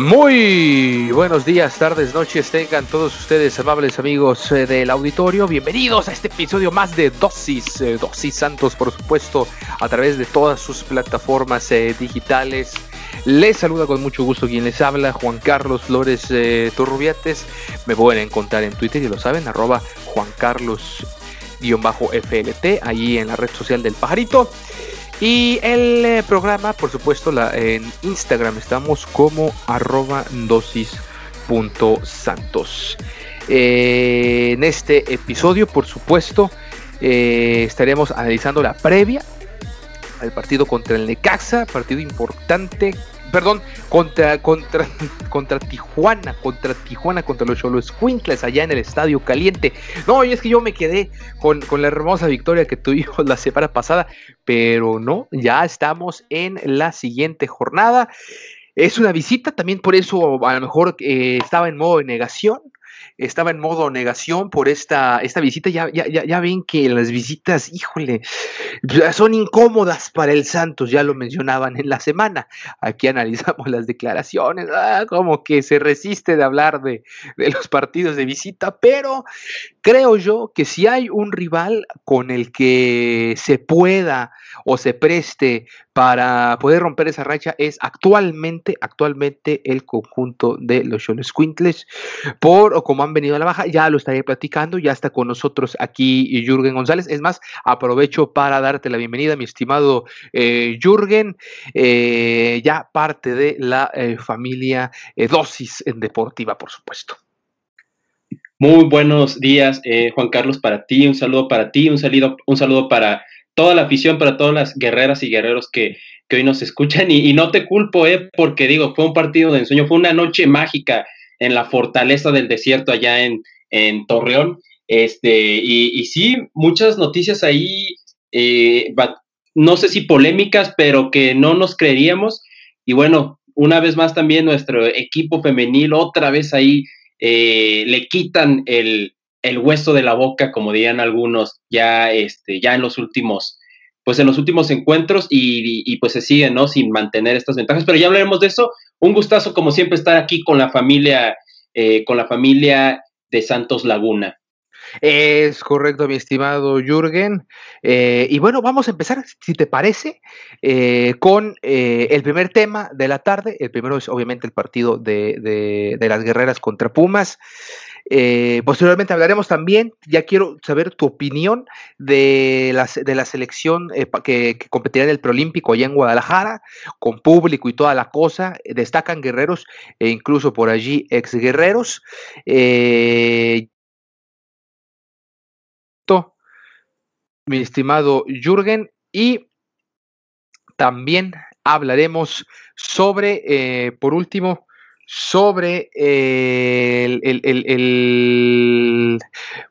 Muy buenos días, tardes, noches, tengan todos ustedes amables amigos eh, del auditorio. Bienvenidos a este episodio más de Dosis, eh, Dosis Santos, por supuesto, a través de todas sus plataformas eh, digitales. Les saluda con mucho gusto quien les habla, Juan Carlos Flores Turrubiates. Me pueden encontrar en Twitter, y lo saben, arroba Juan Carlos-FLT, ahí en la red social del pajarito. Y el eh, programa, por supuesto, la, en Instagram estamos como arroba dosis.santos. Eh, en este episodio, por supuesto, eh, estaremos analizando la previa al partido contra el Necaxa, partido importante perdón, contra, contra, contra Tijuana, contra Tijuana, contra los Cholos Quintles allá en el Estadio Caliente. No, y es que yo me quedé con, con la hermosa victoria que tuvimos la semana pasada, pero no, ya estamos en la siguiente jornada. Es una visita, también por eso a lo mejor eh, estaba en modo de negación, estaba en modo negación por esta, esta visita. Ya, ya, ya ven que las visitas, híjole, son incómodas para el Santos, ya lo mencionaban en la semana. Aquí analizamos las declaraciones, ah, como que se resiste de hablar de, de los partidos de visita, pero creo yo que si hay un rival con el que se pueda o se preste para poder romper esa racha es actualmente, actualmente el conjunto de los Chones Quintles, por o como han venido a la baja, ya lo estaré platicando, ya está con nosotros aquí Jürgen González. Es más, aprovecho para darte la bienvenida, mi estimado eh, Jürgen, eh, ya parte de la eh, familia Dosis en Deportiva, por supuesto. Muy buenos días, Juan Carlos, para ti, un saludo para ti, un saludo, un saludo para toda la afición, para todas las guerreras y guerreros que, hoy nos escuchan. Y, no te culpo, eh, porque digo, fue un partido de ensueño, fue una noche mágica en la fortaleza del desierto allá en, en Torreón. Este, y, y, sí, muchas noticias ahí, eh, no sé si polémicas, pero que no nos creeríamos. Y bueno, una vez más también nuestro equipo femenil, otra vez ahí eh, le quitan el, el hueso de la boca, como dirían algunos, ya, este, ya en los últimos, pues en los últimos encuentros y, pues se siguen, ¿no? Sin mantener estas ventajas, pero ya hablaremos de eso. Un gustazo, como siempre, estar aquí con la familia, eh, con la familia de Santos Laguna. Es correcto, mi estimado Jürgen. Eh, y bueno, vamos a empezar, si te parece, eh, con el primer tema de la tarde. El primero es obviamente el partido de, de las guerreras contra Pumas. Eh, posteriormente hablaremos también, ya quiero saber tu opinión de la, de la selección eh, que, competirá en el Preolímpico allá en Guadalajara, con público y toda la cosa. Destacan guerreros e incluso por allí ex guerreros. Eh, mi estimado Jürgen, y también hablaremos sobre, por último, sobre el,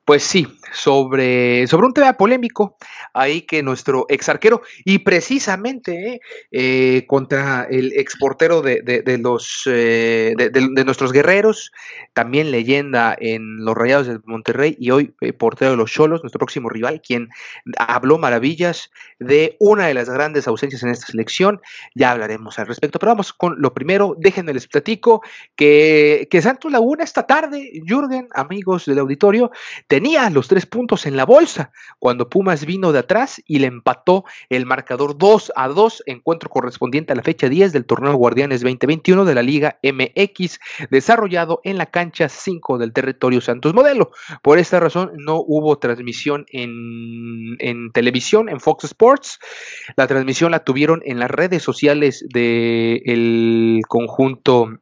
pues sí, sobre, sobre un tema polémico ahí que nuestro ex arquero y precisamente eh, eh, contra el exportero de, de, los eh, de, nuestros guerreros, también leyenda en los Rayados de Monterrey y hoy portero de los Cholos, nuestro próximo rival, quien habló maravillas de una de las grandes ausencias en esta selección. Ya hablaremos al respecto, pero vamos con lo primero. Déjenme les platico que, Santos Laguna esta tarde, Jürgen, amigos del auditorio, tenía los tres puntos en la bolsa cuando Pumas vino de atrás y le empató el marcador 2 a 2, encuentro correspondiente a la fecha 10 del torneo Guardianes 2021 de la Liga MX, desarrollado en la cancha 5 del territorio Santos Modelo. Por esta razón no hubo transmisión en, en televisión, en Fox Sports. La transmisión la tuvieron en las redes sociales del conjunto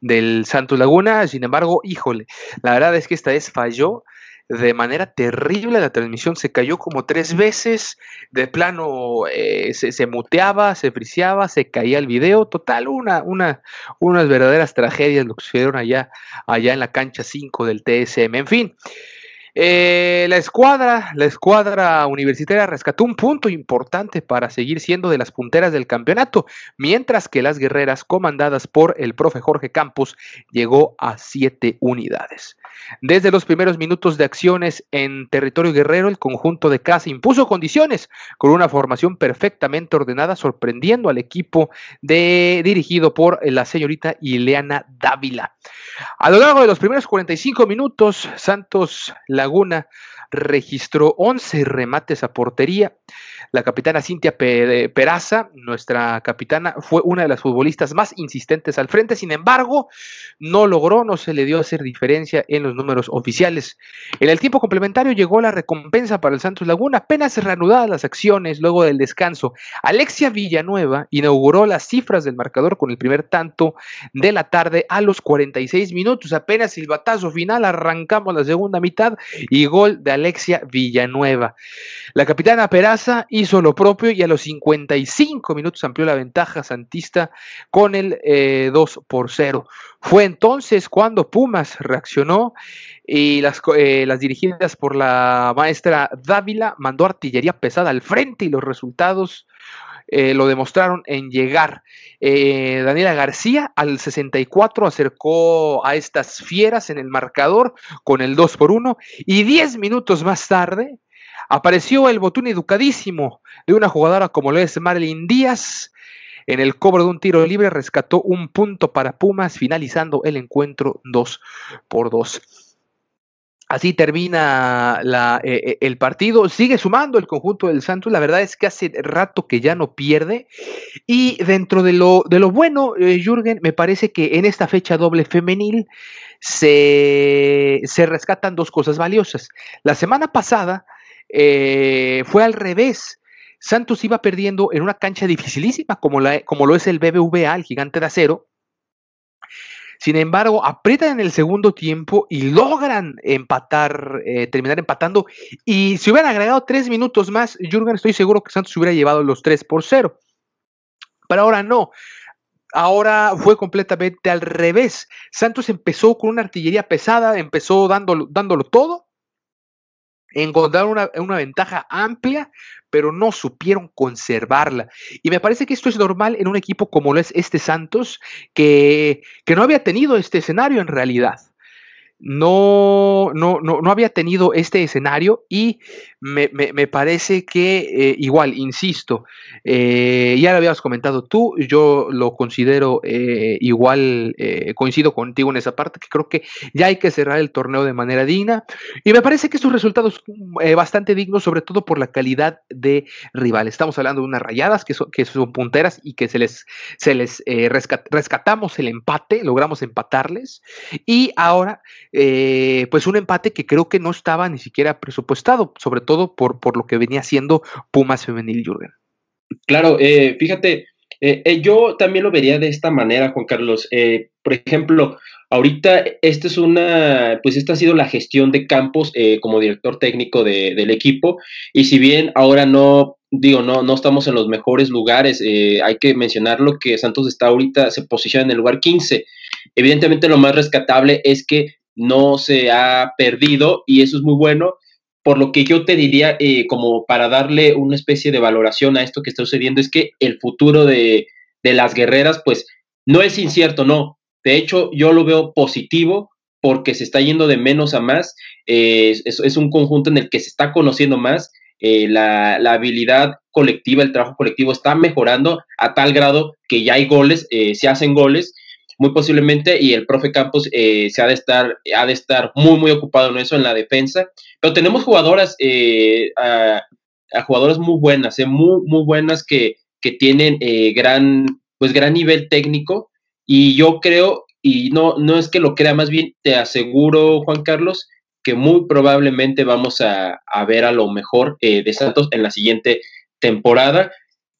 del Santos Laguna. Sin embargo, híjole, la verdad es que esta vez falló de manera terrible la transmisión, se cayó como tres veces, de plano eh, se, muteaba, se friseaba, se caía el video, total, una, una, unas verdaderas tragedias lo que sucedieron allá, allá en la cancha 5 del TSM. En fin, eh, la escuadra, la escuadra universitaria rescató un punto importante para seguir siendo de las punteras del campeonato, mientras que las guerreras, comandadas por el profe Jorge Campos, llegó a siete unidades. Desde los primeros minutos de acciones en territorio guerrero, el conjunto de casa impuso condiciones con una formación perfectamente ordenada, sorprendiendo al equipo de, dirigido por la señorita Ileana Dávila. A lo largo de los primeros 45 minutos, Santos Laguna registró 11 remates a portería. La capitana Cintia Peraza, nuestra capitana, fue una de las futbolistas más insistentes al frente, sin embargo, no logró, no se le dio hacer diferencia en los números oficiales. En el tiempo complementario llegó la recompensa para el Santos Laguna, apenas reanudadas las acciones luego del descanso. Alexia Villanueva inauguró las cifras del marcador con el primer tanto de la tarde a los 46 minutos, apenas silbatazo final, arrancamos la segunda mitad y gol de Alexia Villanueva. La capitana Peraza hizo lo propio y a los 55 minutos amplió la ventaja santista con el 2 eh, por 0. Fue entonces cuando Pumas reaccionó y las, eh, las dirigidas por la maestra Dávila mandó artillería pesada al frente y los resultados eh, lo demostraron en llegar. Daniela García al 64 acercó a estas fieras en el marcador con el 2 por 1 y 10 minutos más tarde Apareció el botón educadísimo de una jugadora como lo es Marilyn Díaz. En el cobro de un tiro libre rescató un punto para Pumas, finalizando el encuentro 2 por 2. Así termina eh, eh, el partido. Sigue sumando el conjunto del Santos. La verdad es que hace rato que ya no pierde. Y dentro de lo, de lo bueno, eh, Jürgen, me parece que en esta fecha doble femenil se, se rescatan dos cosas valiosas. La semana pasada eh, fue al revés. Santos iba perdiendo en una cancha dificilísima como, la, como lo es el BBVA, el gigante de acero. Sin embargo, aprietan en el segundo tiempo y logran empatar, eh, terminar empatando. Y si hubieran agregado tres minutos más, Jürgen, estoy seguro que Santos hubiera llevado los tres por cero. Pero ahora no. Ahora fue completamente al revés. Santos empezó con una artillería pesada, empezó dándolo, dándolo todo encontraron una, una, ventaja amplia, pero no supieron conservarla. Y me parece que esto es normal en un equipo como lo es este Santos, que, que no había tenido este escenario en realidad no, no, no, no, había tenido este escenario y me, parece que eh, igual, insisto, eh, ya lo habías comentado tú, yo lo considero eh, igual, coincido contigo en esa parte, que creo que ya hay que cerrar el torneo de manera digna y me parece que estos resultados bastante dignos, sobre todo por la calidad de rival. Estamos hablando de unas rayadas que son, que son punteras y que se les, se les rescatamos el empate, logramos empatarles y ahora eh, pues un empate que creo que no estaba ni siquiera presupuestado, sobre todo por, por lo que venía siendo Pumas Femenil Jürgen. Claro, eh, fíjate, eh, yo también lo vería de esta manera, Juan Carlos. por ejemplo, ahorita esta es una, pues esta ha sido la gestión de Campos como director técnico del equipo, y si bien ahora no digo, no, no estamos en los mejores lugares. hay que mencionarlo que Santos está ahorita, se posiciona en el lugar 15. Evidentemente lo más rescatable es que no se ha perdido y eso es muy bueno. por lo que yo te diría, eh, como para darle una especie de valoración a esto que está sucediendo, es que el futuro de, las guerreras, pues no es incierto, no. De hecho, yo lo veo positivo porque se está yendo de menos a más. Eh, es, un conjunto en el que se está conociendo más. Eh, la, habilidad colectiva, el trabajo colectivo está mejorando a tal grado que ya hay goles, se hacen goles muy posiblemente, y el profe Campos eh, se ha de estar, ha de estar muy, muy ocupado en eso, en la defensa. Pero tenemos jugadoras, eh, a, jugadoras muy buenas, eh, muy, muy buenas que, que tienen gran, pues, gran nivel técnico. Y yo creo, y no, no es que lo crea, más bien te aseguro, Juan Carlos, que muy probablemente vamos a, a ver a lo mejor de Santos en la siguiente temporada.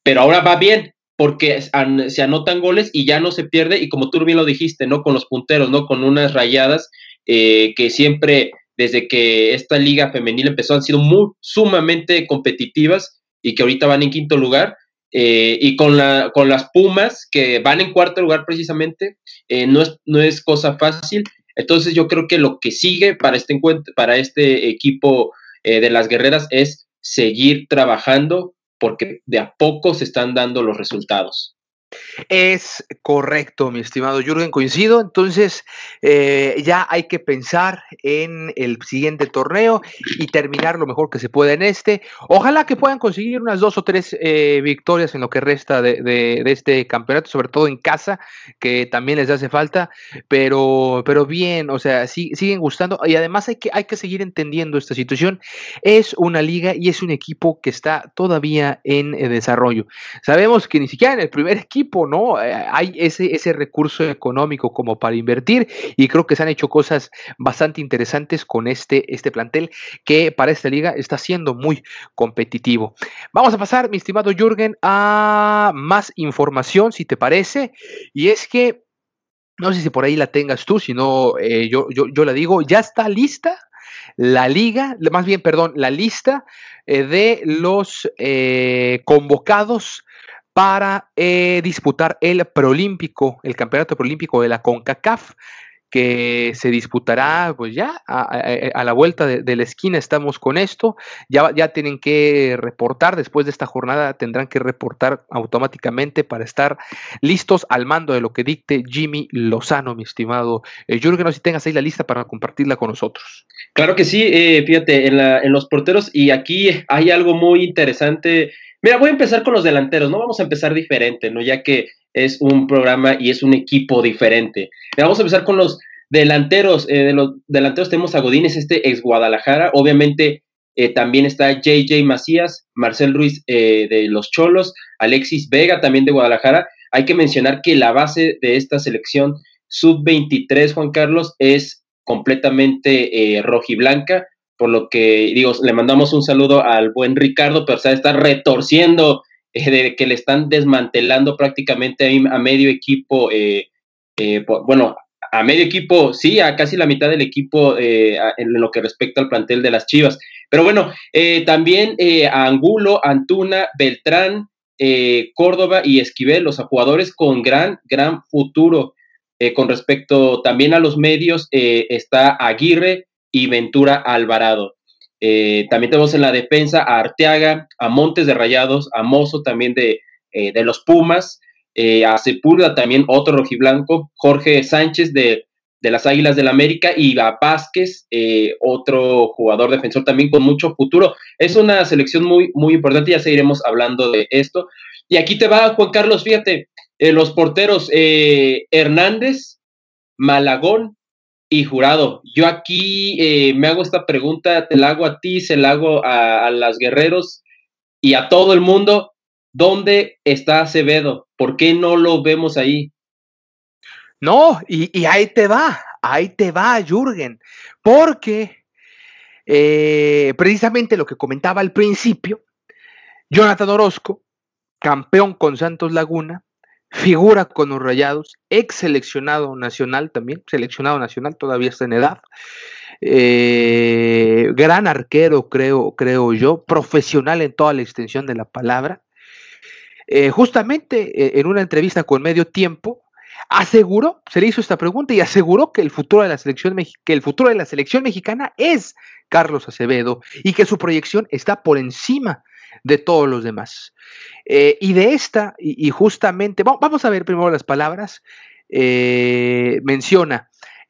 Pero ahora va bien, porque se anotan goles y ya no se pierde, y como tú bien lo dijiste, ¿no? Con los punteros, ¿no? Con unas rayadas eh, que siempre, desde que esta liga femenil empezó, han sido muy sumamente competitivas y que ahorita van en quinto lugar. Eh, y con, la, con las Pumas, que van en cuarto lugar precisamente, eh, no, es, no es cosa fácil. Entonces yo creo que lo que sigue para este encuentro, para este equipo de las guerreras es seguir trabajando porque de a poco se están dando los resultados. Es correcto, mi estimado Jürgen, coincido. Entonces, eh, ya hay que pensar en el siguiente torneo y terminar lo mejor que se pueda en este. Ojalá que puedan conseguir unas dos o tres eh, victorias en lo que resta de, este campeonato, sobre todo en casa, que también les hace falta. Pero, pero bien, o sea, siguen gustando. Y además hay que, hay que seguir entendiendo esta situación. Es una liga y es un equipo que está todavía en eh, desarrollo. Sabemos que ni siquiera en el primer equipo ¿no? Eh, hay ese, ese recurso económico como para invertir y creo que se han hecho cosas bastante interesantes con este, este plantel que para esta liga está siendo muy competitivo. Vamos a pasar, mi estimado Jürgen, a más información, si te parece, y es que no sé si por ahí la tengas tú, si no, eh, yo, yo, la digo, ya está lista la liga, más bien, perdón, la lista eh, de los convocados para eh, disputar el Prolímpico, el Campeonato Prolímpico de la CONCACAF, que se disputará pues ya a, la vuelta de, la esquina. Estamos con esto, ya, ya tienen que reportar, después de esta jornada tendrán que reportar automáticamente para estar listos al mando de lo que dicte Jimmy Lozano, mi estimado eh, Jürgen, no si tengas ahí la lista para compartirla con nosotros. Claro que sí, eh, fíjate, en, la, en los porteros y aquí hay algo muy interesante Mira, voy a empezar con los delanteros, ¿no? Vamos a empezar diferente, ¿no? Ya que es un programa y es un equipo diferente. vamos a empezar con los delanteros. Eh, de los delanteros tenemos a Godínez, este ex Guadalajara. Obviamente eh, también está JJ Macías, Marcel Ruiz eh, de los Cholos, Alexis Vega también de Guadalajara. Hay que mencionar que la base de esta selección sub-23, Juan Carlos, es completamente rojiblanca por lo que digo, le mandamos un saludo al buen Ricardo, pero se está retorciendo eh, de que le están desmantelando prácticamente a, medio equipo, eh, eh, bueno, a medio equipo, sí, a casi la mitad del equipo en lo que respecta al plantel de las Chivas. Pero bueno, también a Angulo, Antuna, Beltrán, Córdoba y Esquivel, los jugadores con gran, gran futuro. con respecto también a los medios, está Aguirre, y Ventura Alvarado. Eh, también tenemos en la defensa a Arteaga, a Montes de Rayados, a Mozo también de, eh, de los Pumas, eh, a Sepúlveda también otro rojiblanco, Jorge Sánchez de, de las Águilas del la América y a Vázquez, otro jugador defensor también con mucho futuro. Es una selección muy, muy importante, ya seguiremos hablando de esto. Y aquí te va Juan Carlos, fíjate, los porteros Hernández, Malagón, y jurado, yo aquí eh, me hago esta pregunta, te la hago a ti, se la hago a, las guerreros y a todo el mundo. ¿Dónde está Acevedo? ¿Por qué no lo vemos ahí? No, y, ahí te va, ahí te va, Jürgen, porque eh, precisamente lo que comentaba al principio, Jonathan Orozco, campeón con Santos Laguna, figura con los Rayados, ex seleccionado nacional también, seleccionado nacional, todavía está en edad. Eh, gran arquero, creo, creo yo, profesional en toda la extensión de la palabra. Eh, justamente eh, en una entrevista con Medio Tiempo, aseguró, se le hizo esta pregunta y aseguró que el futuro de la selección, que el futuro de la selección mexicana es Carlos Acevedo, y que su proyección está por encima de todos los demás. Eh, y de esta, y, justamente, vamos a ver primero las palabras, eh, menciona,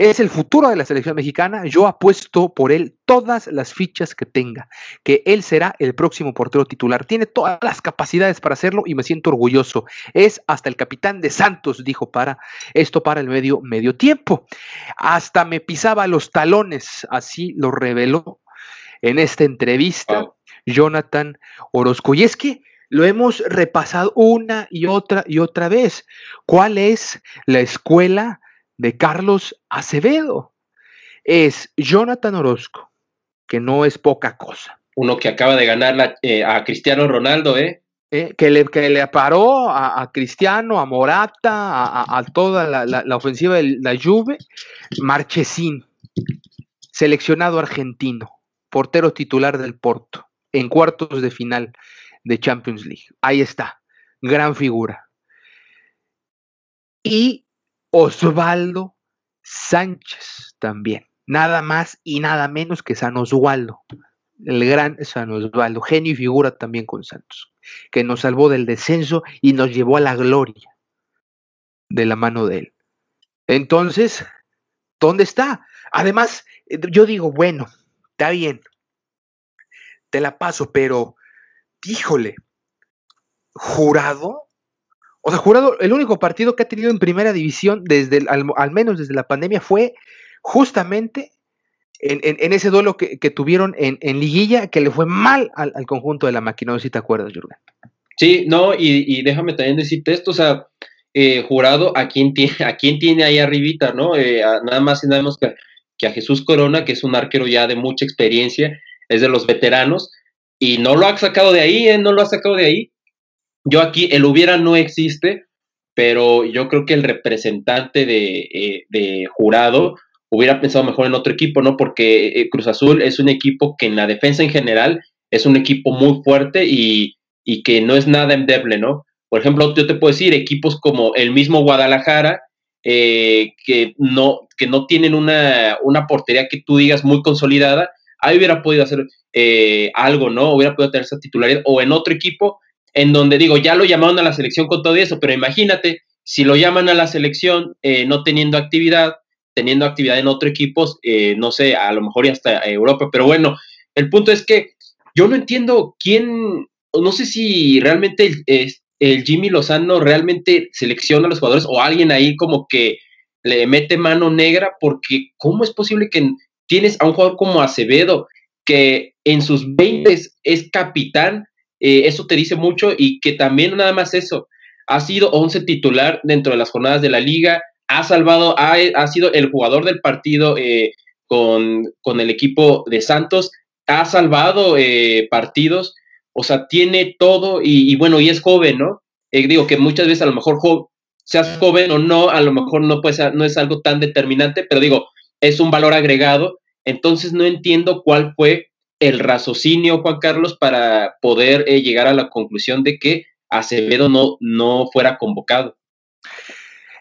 es el futuro de la selección mexicana. Yo apuesto por él todas las fichas que tenga, que él será el próximo portero titular. Tiene todas las capacidades para hacerlo y me siento orgulloso. Es hasta el capitán de Santos, dijo para esto para el medio medio tiempo. Hasta me pisaba los talones, así lo reveló en esta entrevista Jonathan Orozco. Y es que lo hemos repasado una y otra y otra vez. ¿Cuál es la escuela de Carlos Acevedo. Es Jonathan Orozco, que no es poca cosa. Uno que acaba de ganar eh, a Cristiano Ronaldo, ¿eh? eh que, le, que le paró a, Cristiano, a Morata, a, toda la, ofensiva de la Juve. Marchesín, seleccionado argentino, portero titular del Porto, en cuartos de final de Champions League. Ahí está, gran figura. Y Osvaldo Sánchez también. Nada más y nada menos que San Osvaldo. El gran San Osvaldo, genio y figura también con Santos, que nos salvó del descenso y nos llevó a la gloria de la mano de él. Entonces, ¿dónde está? Además, yo digo, bueno, está bien, te la paso, pero, híjole, jurado o sea, Jurado, el único partido que ha tenido en primera división, desde al, menos desde la pandemia, fue justamente en, ese duelo que, tuvieron en, Liguilla, que le fue mal al, conjunto de la máquina. Si te acuerdas, Jurgen. Sí, no, y, déjame también decirte esto, o sea, eh, Jurado, ¿a quién, tiene, ¿a quién tiene ahí arribita, no? Eh, nada más y nada menos que a Jesús Corona, que es un arquero ya de mucha experiencia, es de los veteranos, y no lo ha sacado de ahí, ¿eh? No lo ha sacado de ahí. Yo aquí, el hubiera no existe, pero yo creo que el representante de, eh, jurado hubiera pensado mejor en otro equipo, ¿no? Porque eh, Cruz Azul es un equipo que en la defensa en general es un equipo muy fuerte y, que no es nada endeble, ¿no? Por ejemplo, yo te puedo decir, equipos como el mismo Guadalajara, eh, que, no, que no tienen una, una, portería que tú digas muy consolidada, ahí hubiera podido hacer algo, ¿no? Hubiera podido tener esa titularidad, o en otro equipo en donde digo, ya lo llamaron a la selección con todo eso, pero imagínate, si lo llaman a la selección eh, no teniendo actividad, teniendo actividad en otro equipo, eh, no sé, a lo mejor ya hasta Europa, pero bueno, el punto es que yo no entiendo quién, no sé si realmente el, el Jimmy Lozano realmente selecciona a los jugadores o alguien ahí como que le mete mano negra, porque ¿cómo es posible que tienes a un jugador como Acevedo, que en sus 20 es capitán, eh, eso te dice mucho y que también nada más eso, ha sido 11 titular dentro de las jornadas de la liga, ha salvado, ha, ha sido el jugador del partido eh, con, el equipo de Santos, ha salvado eh, partidos, o sea, tiene todo y, bueno, y es joven, ¿no? digo que muchas veces a lo mejor seas joven o no, a lo mejor no, puede ser, no es algo tan determinante, pero digo, es un valor agregado, entonces no entiendo cuál fue el raciocinio, Juan Carlos, para poder eh, llegar a la conclusión de que Acevedo no, no fuera convocado.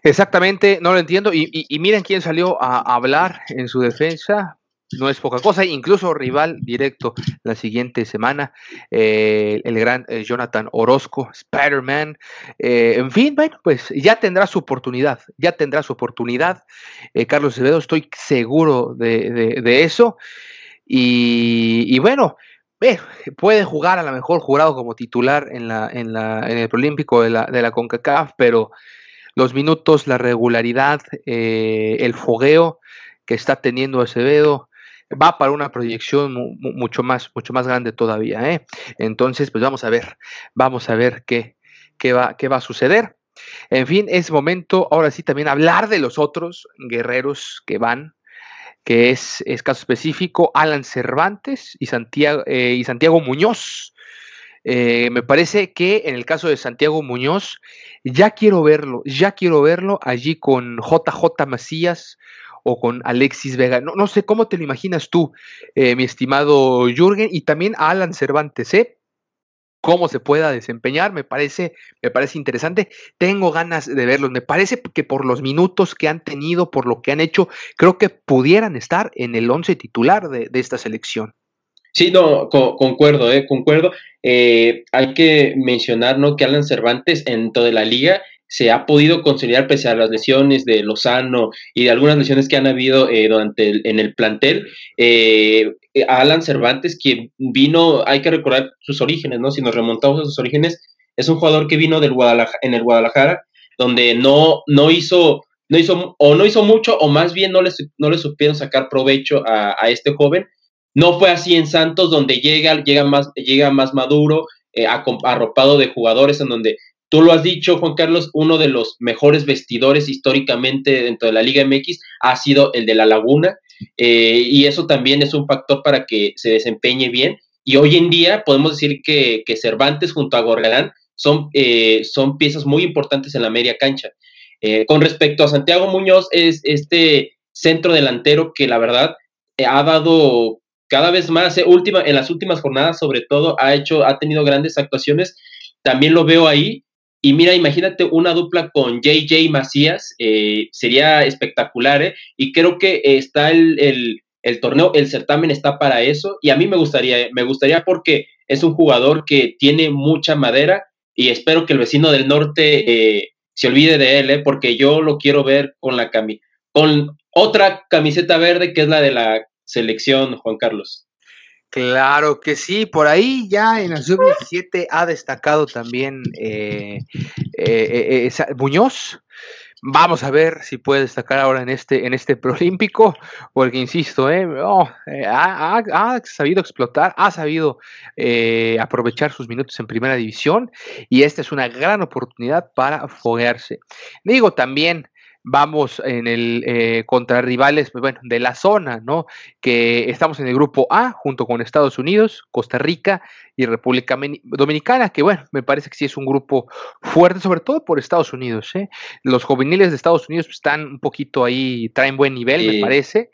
Exactamente, no lo entiendo. Y, miren quién salió a hablar en su defensa. No es poca cosa, incluso rival directo la siguiente semana, eh, el gran eh, Jonathan Orozco, Spider-Man. en fin, bueno, pues ya tendrá su oportunidad, ya tendrá su oportunidad. Carlos Acevedo, estoy seguro de, de eso. Y, bueno, puede jugar a lo mejor jurado como titular en, la, en, la, en el Prolímpico de la, de la CONCACAF, pero los minutos, la regularidad, eh, el fogueo que está teniendo Acevedo, va para una proyección mucho más, mucho más grande todavía. ¿eh? Entonces, pues vamos a ver, vamos a ver qué, qué, va, qué va a suceder. En fin, es momento ahora sí también hablar de los otros guerreros que van que es, caso específico, Alan Cervantes y Santiago, eh, y Santiago Muñoz. Eh, me parece que en el caso de Santiago Muñoz, ya quiero verlo, ya quiero verlo allí con JJ Macías o con Alexis Vega. No, no sé cómo te lo imaginas tú, eh, mi estimado Jürgen, y también a Alan Cervantes, ¿eh? cómo se pueda desempeñar, me parece, me parece interesante. Tengo ganas de verlos. Me parece que por los minutos que han tenido, por lo que han hecho, creo que pudieran estar en el once titular de, esta selección. Sí, no, concuerdo, eh, concuerdo. Eh, hay que mencionar ¿no? que Alan Cervantes en toda la liga se ha podido consolidar pese a las lesiones de Lozano y de algunas lesiones que han habido eh, durante en el plantel. Eh, Alan Cervantes, quien vino, hay que recordar sus orígenes, ¿no? Si nos remontamos a sus orígenes, es un jugador que vino del Guadalajara, en el Guadalajara, donde no, no hizo, no hizo, o no hizo mucho, o más bien no le, no le supieron sacar provecho a, este joven. No fue así en Santos, donde llega, llega, más, llega más maduro, eh, arropado de jugadores en donde Tú lo has dicho, Juan Carlos, uno de los mejores vestidores históricamente dentro de la Liga MX ha sido el de la Laguna, eh, y eso también es un factor para que se desempeñe bien. Y hoy en día podemos decir que, Cervantes junto a Gorriarán son, eh, son piezas muy importantes en la media cancha. Eh, con respecto a Santiago Muñoz, es este centro delantero que la verdad ha dado cada vez más, última, en las últimas jornadas sobre todo, ha hecho, ha tenido grandes actuaciones. También lo veo ahí y mira, imagínate una dupla con JJ Macías, eh, sería espectacular, ¿eh? Y creo que está el, torneo, el certamen está para eso. Y a mí me gustaría, me gustaría porque es un jugador que tiene mucha madera y espero que el vecino del norte eh, se olvide de él, ¿eh? porque yo lo quiero ver con la con otra camiseta verde que es la de la selección, Juan Carlos. Claro que sí, por ahí ya en la sub-17 ha destacado también eh, eh, eh, Muñoz. Vamos a ver si puede destacar ahora en este, en este porque insisto, oh, ha, sabido explotar, ha sabido aprovechar sus minutos en primera división y esta es una gran oportunidad para foguearse. Digo también, vamos en el eh, contra rivales, pues, bueno, de la zona, ¿no? Que estamos en el grupo A junto con Estados Unidos, Costa Rica y República Dominicana, que bueno, me parece que sí es un grupo fuerte, sobre todo por Estados Unidos. ¿eh? Los juveniles de Estados Unidos están un poquito ahí, traen buen nivel, me parece.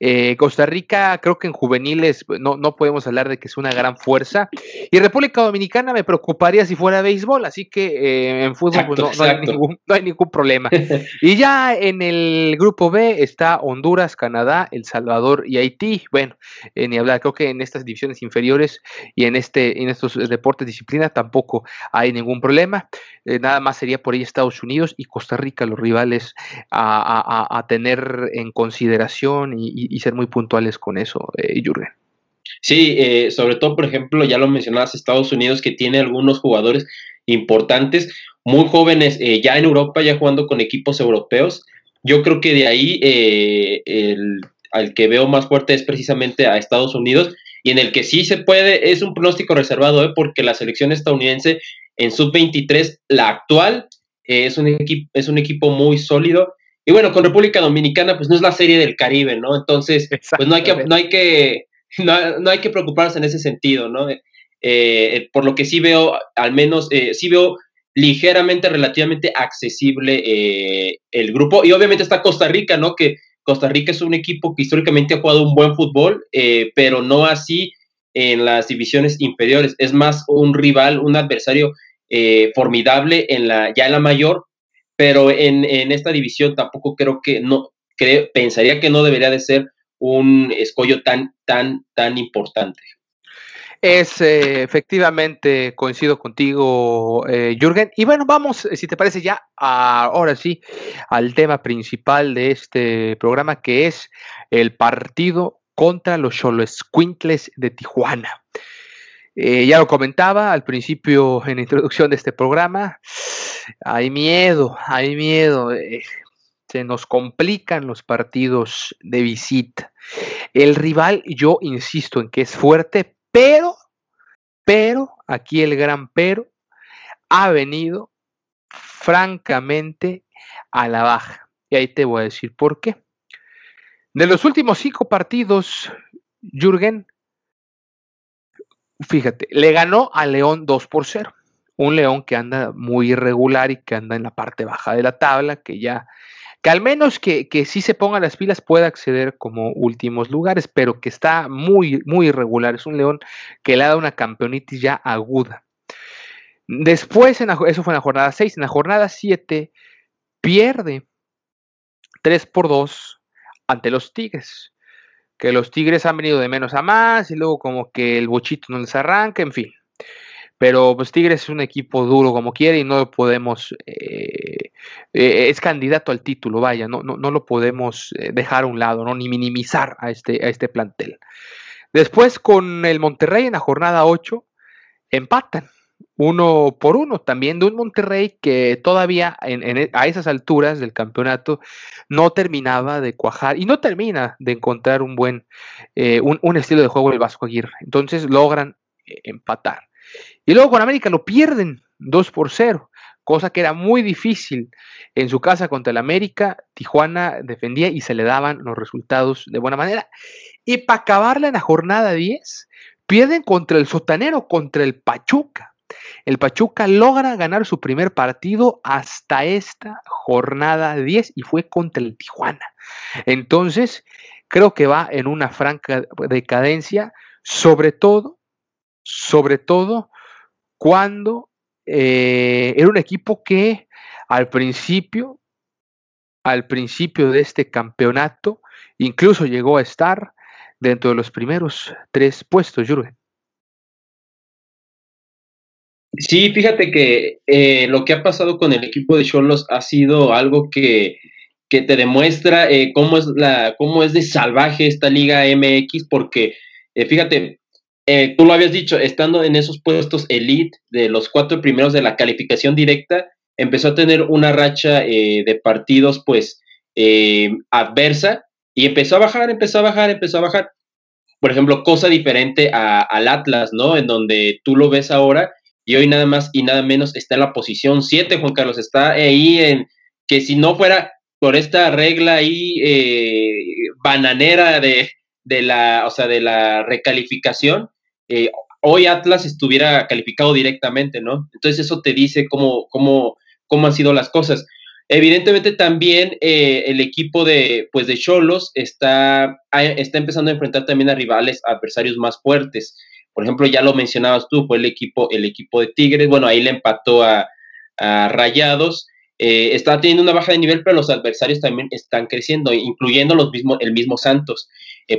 Eh, Costa Rica, creo que en juveniles pues, no, no podemos hablar de que es una gran fuerza. Y República Dominicana me preocuparía si fuera béisbol, así que eh, en fútbol pues, no, hay ningún, no hay ningún problema. y ya en el grupo B está Honduras, Canadá, El Salvador y Haití. Bueno, ni hablar, creo que en estas divisiones inferiores y en este en estos eh, deportes disciplina tampoco hay ningún problema. Eh, nada más sería por ahí Estados Unidos y Costa Rica los rivales a, tener en consideración y, ser muy puntuales con eso, eh, Jürgen. Sí, sobre todo, por ejemplo, ya lo mencionabas, Estados Unidos que tiene algunos jugadores importantes, muy jóvenes, ya en Europa, ya jugando con equipos europeos. Yo creo que de ahí el, al que veo más fuerte es precisamente a Estados Unidos y en el que sí se puede, es un pronóstico reservado, ¿eh? porque la selección estadounidense en sub-23, la actual, eh, es, un es un equipo muy sólido. Y bueno, con República Dominicana, pues no es la serie del Caribe, ¿no? Entonces, pues no hay que, no hay que, no, hay que preocuparse en ese sentido, ¿no? Eh, por lo que sí veo, al menos, sí veo ligeramente, relativamente accesible el grupo. Y obviamente está Costa Rica, ¿no? Que Costa Rica es un equipo que históricamente ha jugado un buen fútbol, eh, pero no así en las divisiones inferiores. Es más un rival, un adversario eh, formidable en la, ya en la mayor, pero en, esta división tampoco creo que no, creo, pensaría que no debería de ser un escollo tan, tan, tan importante. Es eh, efectivamente, coincido contigo, eh, Jürgen. Y bueno, vamos, eh, si te parece ya, ahora sí, al tema principal de este programa, que es el partido contra los Quintles de Tijuana. ya lo comentaba al principio en la introducción de este programa, hay miedo, hay miedo, se nos complican los partidos de visita. El rival, yo insisto en que es fuerte, pero, pero, aquí el gran pero, ha venido francamente a la baja. Y ahí te voy a decir por qué. De los últimos cinco partidos, Jürgen, fíjate, le ganó a León 2 por 0. Un León que anda muy irregular y que anda en la parte baja de la tabla, que ya que al menos que, que sí se ponga las pilas pueda acceder como últimos lugares, pero que está muy, muy irregular. Es un león que le dado una campeonitis ya aguda. Después, en eso fue en la jornada 6, en la jornada 7 pierde 3 por 2 ante los Tigres. Que los Tigres han venido de menos a más y luego como que el bochito no les arranca, en fin. Pero pues Tigres es un equipo duro como quiere y no lo podemos, eh, eh, es candidato al título, vaya, no, no, no lo podemos eh, dejar a un lado, ¿no? ni minimizar a este, a este plantel. Después con el Monterrey en la jornada 8 empatan uno por uno, también de un Monterrey que todavía e, a esas alturas del campeonato no terminaba de cuajar y no termina de encontrar un buen, un, un, estilo de juego del Vasco Aguirre. Entonces logran empatar. Y luego con América lo pierden 2 por 0, cosa que era muy difícil. En su casa contra el América, Tijuana defendía y se le daban los resultados de buena manera. Y para acabarla en la jornada 10, pierden contra el sotanero, contra el Pachuca. El Pachuca logra ganar su primer partido hasta esta jornada 10 y fue contra el Tijuana. Entonces, creo que va en una franca decadencia, sobre todo, sobre todo cuando eh, era un equipo que al principio, al principio de este campeonato, incluso llegó a estar dentro de los primeros tres puestos, Jürgen. Sí, fíjate que eh, lo que ha pasado con el equipo de Cholos ha sido algo que, que te demuestra eh, cómo, es la, cómo es de salvaje esta Liga MX, porque fíjate, eh, tú lo habías dicho, estando en esos puestos elite de los cuatro primeros de la calificación directa, empezó a tener una racha eh, de partidos pues eh, adversa y empezó a bajar, empezó a bajar, empezó a bajar. Por ejemplo, cosa diferente al Atlas, ¿no? En donde tú lo ves ahora y hoy nada más y nada menos está en la posición 7, Juan Carlos, está ahí en que si no fuera por esta regla ahí bananera de, de la, o sea, de la recalificación, eh, hoy Atlas estuviera calificado directamente, ¿no? Entonces eso te dice cómo, cómo, cómo han sido las cosas. Evidentemente también eh, el equipo de pues de Cholos está, está empezando a enfrentar también a rivales, adversarios más fuertes. Por ejemplo, ya lo mencionabas tú, fue el equipo, el equipo de Tigres, bueno, ahí le empató a, Rayados. Eh, está teniendo una baja de nivel, pero los adversarios también están creciendo, incluyendo los mismos, el mismo Santos.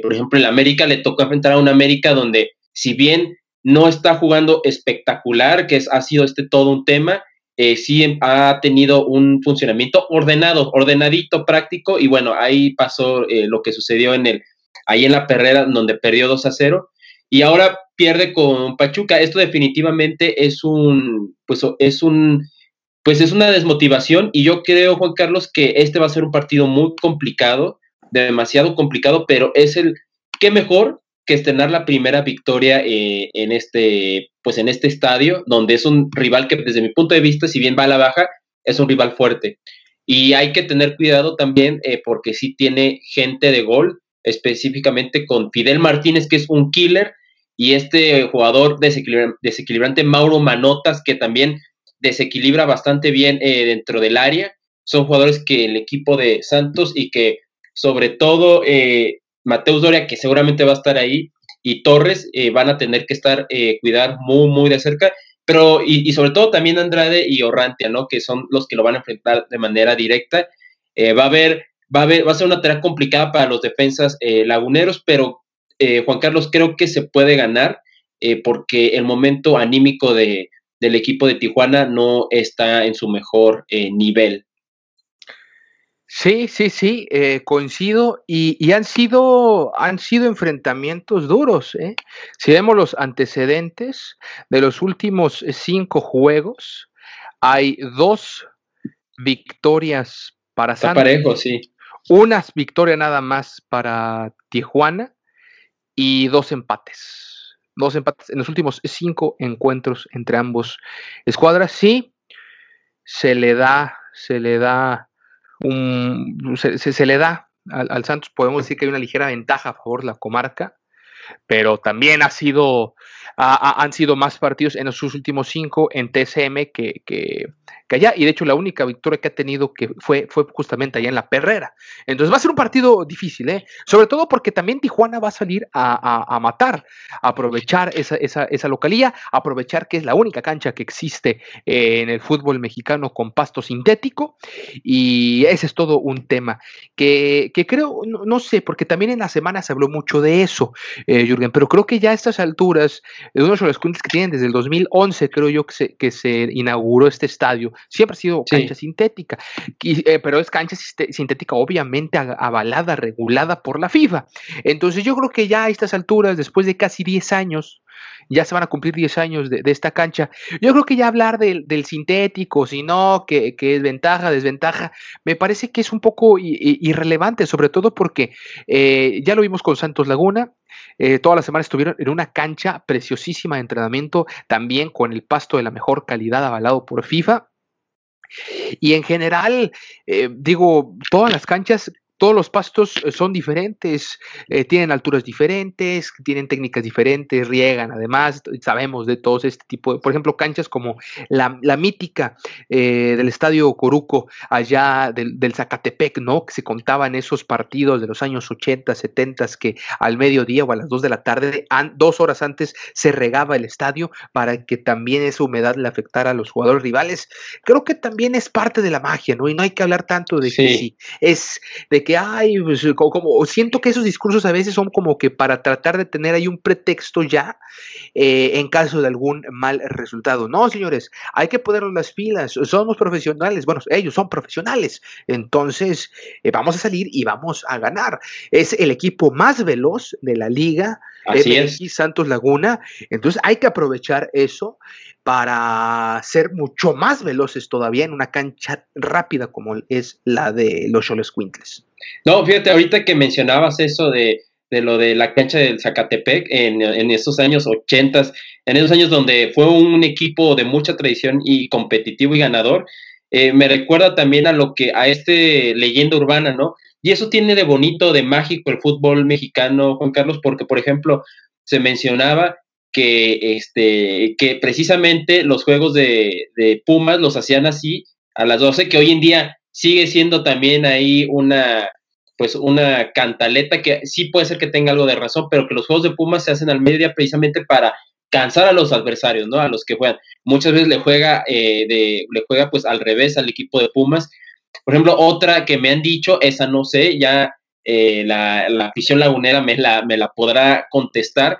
por ejemplo, el América le tocó enfrentar a un América donde si bien no está jugando espectacular, que ha sido este todo un tema, eh, sí ha tenido un funcionamiento ordenado, ordenadito, práctico, y bueno, ahí pasó eh, lo que sucedió en el, ahí en la perrera, donde perdió 2 a 0, y ahora pierde con Pachuca. Esto definitivamente es un, pues es un, pues es una desmotivación, y yo creo, Juan Carlos, que este va a ser un partido muy complicado, demasiado complicado, pero es el, qué mejor que estrenar la primera victoria eh, en, este, pues en este estadio, donde es un rival que desde mi punto de vista, si bien va a la baja, es un rival fuerte. Y hay que tener cuidado también eh, porque sí tiene gente de gol, específicamente con Fidel Martínez, que es un killer, y este jugador desequilibrante Mauro Manotas, que también desequilibra bastante bien eh, dentro del área. Son jugadores que el equipo de Santos y que sobre todo Mateus Doria, que seguramente va a estar ahí, y Torres eh, van a tener que estar, eh, cuidar muy, muy de cerca, pero y, sobre todo también Andrade y Orrantia, ¿no? Que son los que lo van a enfrentar de manera directa. Eh, va a haber, va a haber, va a ser una tarea complicada para los defensas laguneros, pero Juan Carlos creo que se puede ganar porque el momento anímico de, del equipo de Tijuana no está en su mejor nivel. Sí, sí, sí, eh, coincido y, han sido han sido enfrentamientos duros. ¿eh? Si vemos los antecedentes de los últimos cinco juegos, hay dos victorias para Está parejo, sí. Una victoria nada más para Tijuana y dos empates. Dos empates en los últimos cinco encuentros entre ambos escuadras. Sí, se le da, se le da se, le da al, Santos, podemos decir que hay una ligera ventaja a favor de la comarca, pero también ha sido, han sido más partidos en los últimos cinco en TSM que, que, allá. Y de hecho, la única victoria que ha tenido que fue, fue justamente allá en la Perrera. Entonces va a ser un partido difícil, ¿eh? Sobre todo porque también Tijuana va a salir a, matar, a aprovechar esa, esa, esa, localía, aprovechar que es la única cancha que existe en el fútbol mexicano con pasto sintético. Y ese es todo un tema que, que creo, no, sé, porque también en la semana se habló mucho de eso, eh, Jürgen, pero creo que ya a estas alturas, de uno de los cuentos que tienen desde el 2011, creo yo que se, que se inauguró este estadio, siempre ha sido cancha sintética, eh, pero es cancha sintética obviamente avalada, regulada por la FIFA. Entonces yo creo que ya a estas alturas, después de casi 10 años, ya se van a cumplir 10 años de, esta cancha. Yo creo que ya hablar del, sintético, si no, que, es ventaja, desventaja, me parece que es un poco irrelevante, sobre todo porque eh, ya lo vimos con Santos Laguna, eh, toda la semana estuvieron en una cancha preciosísima de entrenamiento, también con el pasto de la mejor calidad avalado por FIFA. Y en general, eh, digo, todas las canchas todos los pastos eh, son diferentes, eh, tienen alturas diferentes, tienen técnicas diferentes, riegan además, sabemos de todos este tipo de, por ejemplo, canchas como la, mítica eh, del Estadio Coruco, allá del, Zacatepec, ¿no? Que se contaban esos partidos de los años 80, 70, que al mediodía o a las 2 de la tarde, dos horas antes, se regaba el estadio para que también esa humedad le afectara a los jugadores rivales. Creo que también es parte de la magia, ¿no? Y no hay que hablar tanto de que sí, es de que que, ay, pues, como, siento que esos discursos a veces son como que para tratar de tener ahí un pretexto ya eh, en caso de algún mal resultado. No, señores, hay que ponernos las pilas, somos profesionales, bueno, ellos son profesionales, entonces eh, vamos a salir y vamos a ganar. Es el equipo más veloz de la liga, Así es. Santos Laguna, entonces hay que aprovechar eso para ser mucho más veloces todavía en una cancha rápida como es la de los Cholos Quintles. No, fíjate, ahorita que mencionabas eso de, lo de la cancha del Zacatepec en, esos años 80, en esos años donde fue un equipo de mucha tradición y competitivo y ganador, eh, me recuerda también a lo que, a este leyenda urbana, ¿no? Y eso tiene de bonito, de mágico el fútbol mexicano, Juan Carlos, porque, por ejemplo, se mencionaba que, este, que precisamente los juegos de, Pumas los hacían así a las 12, que hoy en día sigue siendo también ahí una, pues una cantaleta que sí puede ser que tenga algo de razón, pero que los juegos de Pumas se hacen al media precisamente para cansar a los adversarios, ¿no? A los que juegan. Muchas veces le juega, eh, de, le juega pues al revés al equipo de Pumas. Por ejemplo, otra que me han dicho, esa no sé, ya eh, la, la, afición lagunera me la, me la podrá contestar,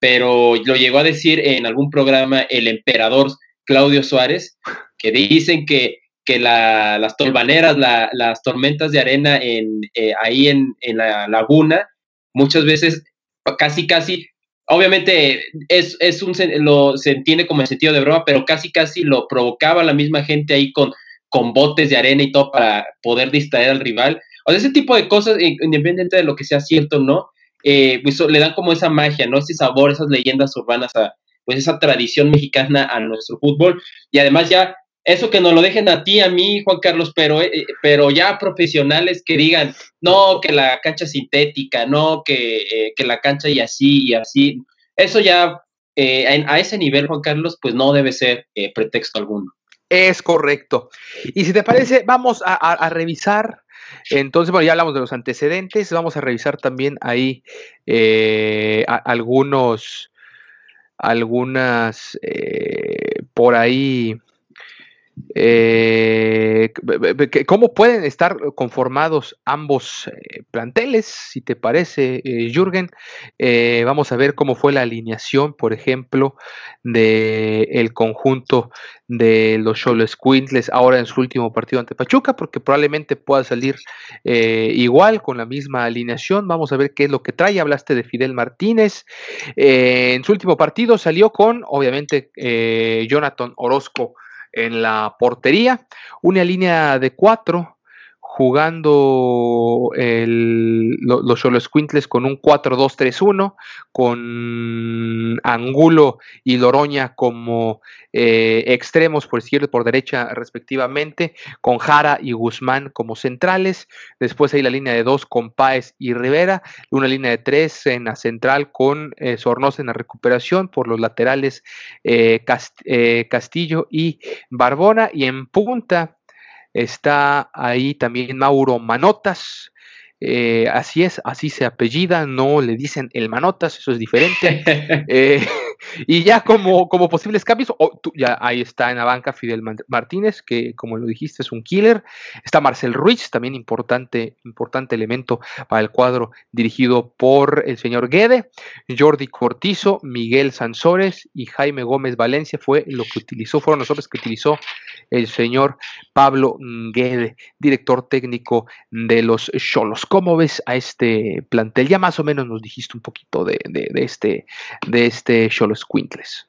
pero lo llegó a decir en algún programa el emperador Claudio Suárez, que dicen que, que las tolvaneras, las tormentas de arena en, eh, ahí en, la laguna, muchas veces, casi, casi, obviamente es, es un, lo, se entiende como en sentido de broma, pero casi, casi lo provocaba la misma gente ahí con, con botes de arena y todo para poder distraer al rival. O sea, ese tipo de cosas, independientemente de lo que sea cierto o no, eh, pues, le dan como esa magia, ¿no? Ese sabor, esas leyendas urbanas, a, pues esa tradición mexicana a nuestro fútbol. Y además ya, eso que nos lo dejen a ti, a mí, Juan Carlos, pero, eh, pero ya profesionales que digan, no, que la cancha sintética, no, que, eh, que la cancha y así y así. Eso ya, a ese nivel, Juan Carlos, pues no debe ser pretexto alguno. Es correcto. Y si te parece, vamos a revisar entonces, bueno, ya hablamos de los antecedentes, vamos a revisar también ahí eh, algunos, algunas, eh, por ahí, eh, ¿Cómo pueden estar conformados ambos eh, planteles? Si te parece, eh, Jürgen, vamos a ver cómo fue la alineación, por ejemplo, del conjunto de los Cholos Quintles ahora en su último partido ante Pachuca, porque probablemente pueda salir igual con la misma alineación. Vamos a ver qué es lo que trae. Hablaste de Fidel Martínez. en su último partido salió con, obviamente, Jonathan Orozco en la portería, una línea de cuatro jugando el, los Solo Squintles con un 4-2-3-1, con Angulo y Loroña como eh, extremos por izquierda y por derecha respectivamente, con Jara y Guzmán como centrales, después hay la línea de dos con Páez y Rivera, una línea de tres en la central con eh, en la recuperación, por los laterales eh, Castillo y Barbona, y en punta Está ahí también Mauro Manotas. Eh, así es, así se apellida, no le dicen el Manotas, eso es diferente. Eh, y ya como, como posibles cambios, ya ahí está en la banca Fidel Martínez, que como lo dijiste es un killer. Está Marcel Ruiz, también importante, importante elemento para el cuadro dirigido por el señor Guede. Jordi Cortizo, Miguel Sansores y Jaime Gómez Valencia fue lo que utilizó, fueron los hombres que utilizó el señor Pablo Guede, director técnico de los Cholos. ¿Cómo ves a este plantel? Ya más o menos nos dijiste un poquito de, este de este Quintles.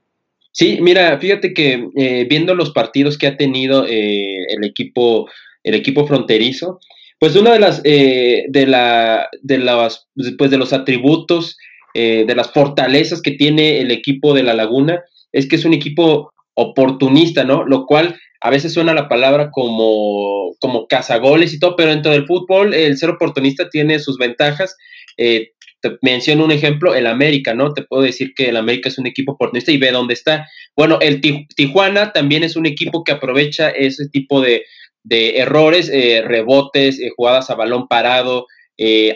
Sí, mira, fíjate que eh, viendo los partidos que ha tenido eh, el equipo el equipo fronterizo, pues una de las eh, de la de las pues de los atributos de las fortalezas que tiene el equipo de la Laguna es que es un equipo oportunista, ¿no? Lo cual a veces suena la palabra como, como cazagoles y todo, pero dentro del fútbol el ser oportunista tiene sus ventajas. Eh, te menciono un ejemplo, el América, ¿no? Te puedo decir que el América es un equipo oportunista y ve dónde está. Bueno, el Tijuana también es un equipo que aprovecha ese tipo de, errores, eh, rebotes, eh, jugadas a balón parado,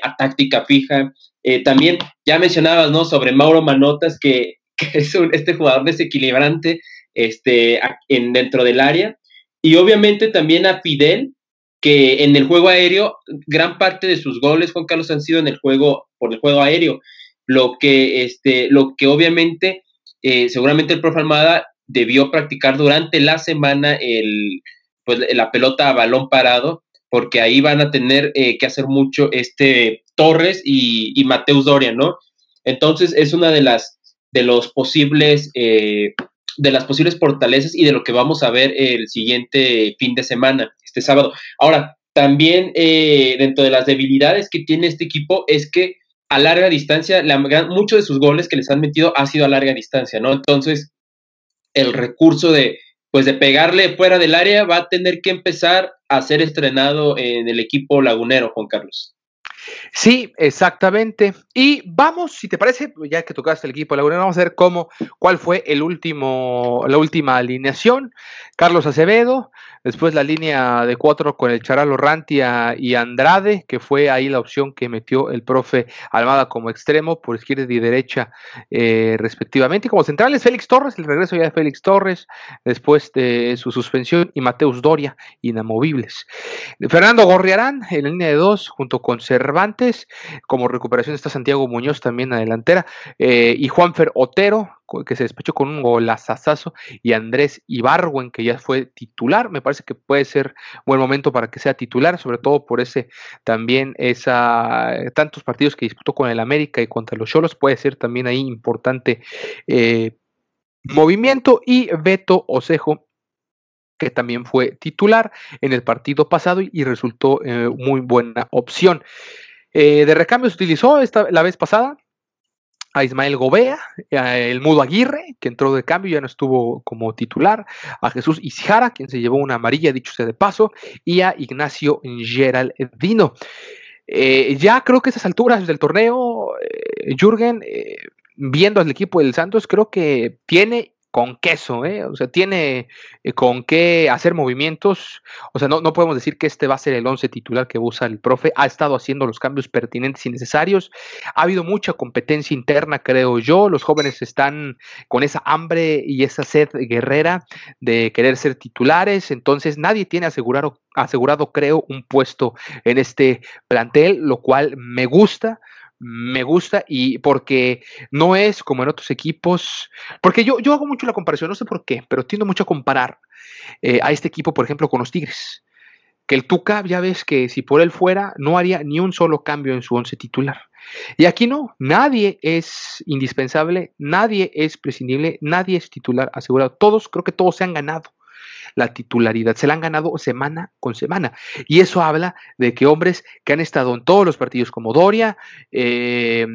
a táctica fija. también ya mencionabas, ¿no? Sobre Mauro Manotas, que, que es un, este jugador desequilibrante este, en, dentro del área. Y obviamente también a Fidel, que en el juego aéreo, gran parte de sus goles, Juan Carlos, han sido en el juego, por el juego aéreo. Lo que, este, lo que obviamente, eh, seguramente el profe Almada debió practicar durante la semana el, pues, la pelota a balón parado, porque ahí van a tener eh, que hacer mucho este Torres y, y, Mateus Doria, ¿no? Entonces es una de las de los posibles eh, de las posibles fortalezas y de lo que vamos a ver el siguiente fin de semana, este sábado. Ahora, también eh, dentro de las debilidades que tiene este equipo es que a larga distancia, muchos de sus goles que les han metido ha sido a larga distancia, ¿no? Entonces, el recurso de, pues de pegarle fuera del área va a tener que empezar a ser estrenado en el equipo lagunero, Juan Carlos. Sí, exactamente. Y vamos, si te parece, ya que tocaste el equipo de vamos a ver cómo, cuál fue el último, la última alineación. Carlos Acevedo, después la línea de cuatro con el Charalo Rantia y Andrade, que fue ahí la opción que metió el profe Almada como extremo, por izquierda y derecha eh, respectivamente. Como centrales, Félix Torres, el regreso ya de Félix Torres, después de su suspensión, y Mateus Doria, inamovibles. Fernando Gorriarán en la línea de dos, junto con Cervantes, como recuperación está Santiago Muñoz también adelantera, eh, y Juanfer Otero, que se despechó con un golazazazo, y Andrés Ibarwen, que ya fue titular. Me parece que puede ser buen momento para que sea titular, sobre todo por ese también esa tantos partidos que disputó con el América y contra los Cholos, puede ser también ahí importante eh, movimiento. Y Beto Osejo que también fue titular en el partido pasado y, resultó eh, muy buena opción. Eh, de recambio se utilizó esta, la vez pasada a Ismael Gobea, el Mudo Aguirre, que entró de cambio, ya no estuvo como titular, a Jesús Isjara, quien se llevó una amarilla, dicho sea de paso, y a Ignacio Geraldino. Eh, ya creo que a esas alturas del torneo, eh, Jürgen, eh, viendo al equipo del Santos, creo que tiene con queso, ¿eh? o sea, tiene eh, con qué hacer movimientos, o sea, no, no podemos decir que este va a ser el 11 titular que usa el profe, ha estado haciendo los cambios pertinentes y necesarios, ha habido mucha competencia interna, creo yo, los jóvenes están con esa hambre y esa sed guerrera de querer ser titulares, entonces nadie tiene asegurado, asegurado creo, un puesto en este plantel, lo cual me gusta, me gusta y porque no es como en otros equipos, porque yo, yo hago mucho la comparación, no sé por qué, pero tiendo mucho a comparar eh, a este equipo, por ejemplo, con los Tigres. Que el Tuca, ya ves que si por él fuera, no haría ni un solo cambio en su once titular. Y aquí no, nadie es indispensable, nadie es prescindible, nadie es titular asegurado. Todos, creo que todos se han ganado la titularidad, se la han ganado semana con semana. Y eso habla de que hombres que han estado en todos los partidos, como Doria, eh,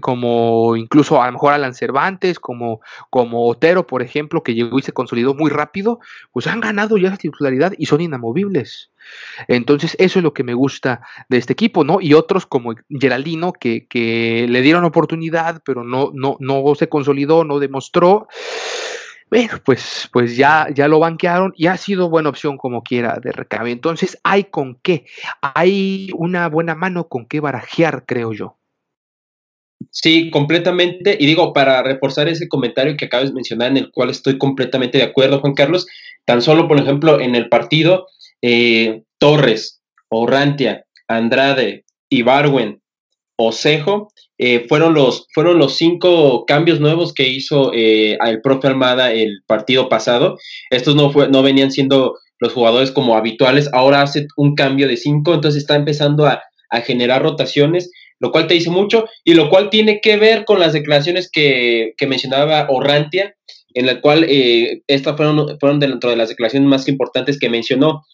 como incluso a lo mejor Alan Cervantes, como, como Otero, por ejemplo, que llegó y se consolidó muy rápido, pues han ganado ya la titularidad y son inamovibles. Entonces, eso es lo que me gusta de este equipo, ¿no? Y otros como Geraldino, que, que le dieron oportunidad, pero no, no, no se consolidó, no demostró. Bueno, pues, pues ya, ya lo banquearon y ha sido buena opción como quiera de recabe. Entonces, hay con qué, hay una buena mano con qué barajear, creo yo. Sí, completamente. Y digo, para reforzar ese comentario que acabas de mencionar, en el cual estoy completamente de acuerdo, Juan Carlos, tan solo, por ejemplo, en el partido, eh, Torres, Orrantia, Andrade, Ibarwen, Osejo, eh, fueron, los, fueron los cinco cambios nuevos que hizo eh, el profe Almada el partido pasado. Estos no, fue, no venían siendo los jugadores como habituales, ahora hace un cambio de cinco, entonces está empezando a, generar rotaciones, lo cual te dice mucho y lo cual tiene que ver con las declaraciones que, mencionaba Orrantia, en la cual estas fueron, fueron dentro de las declaraciones más importantes que mencionó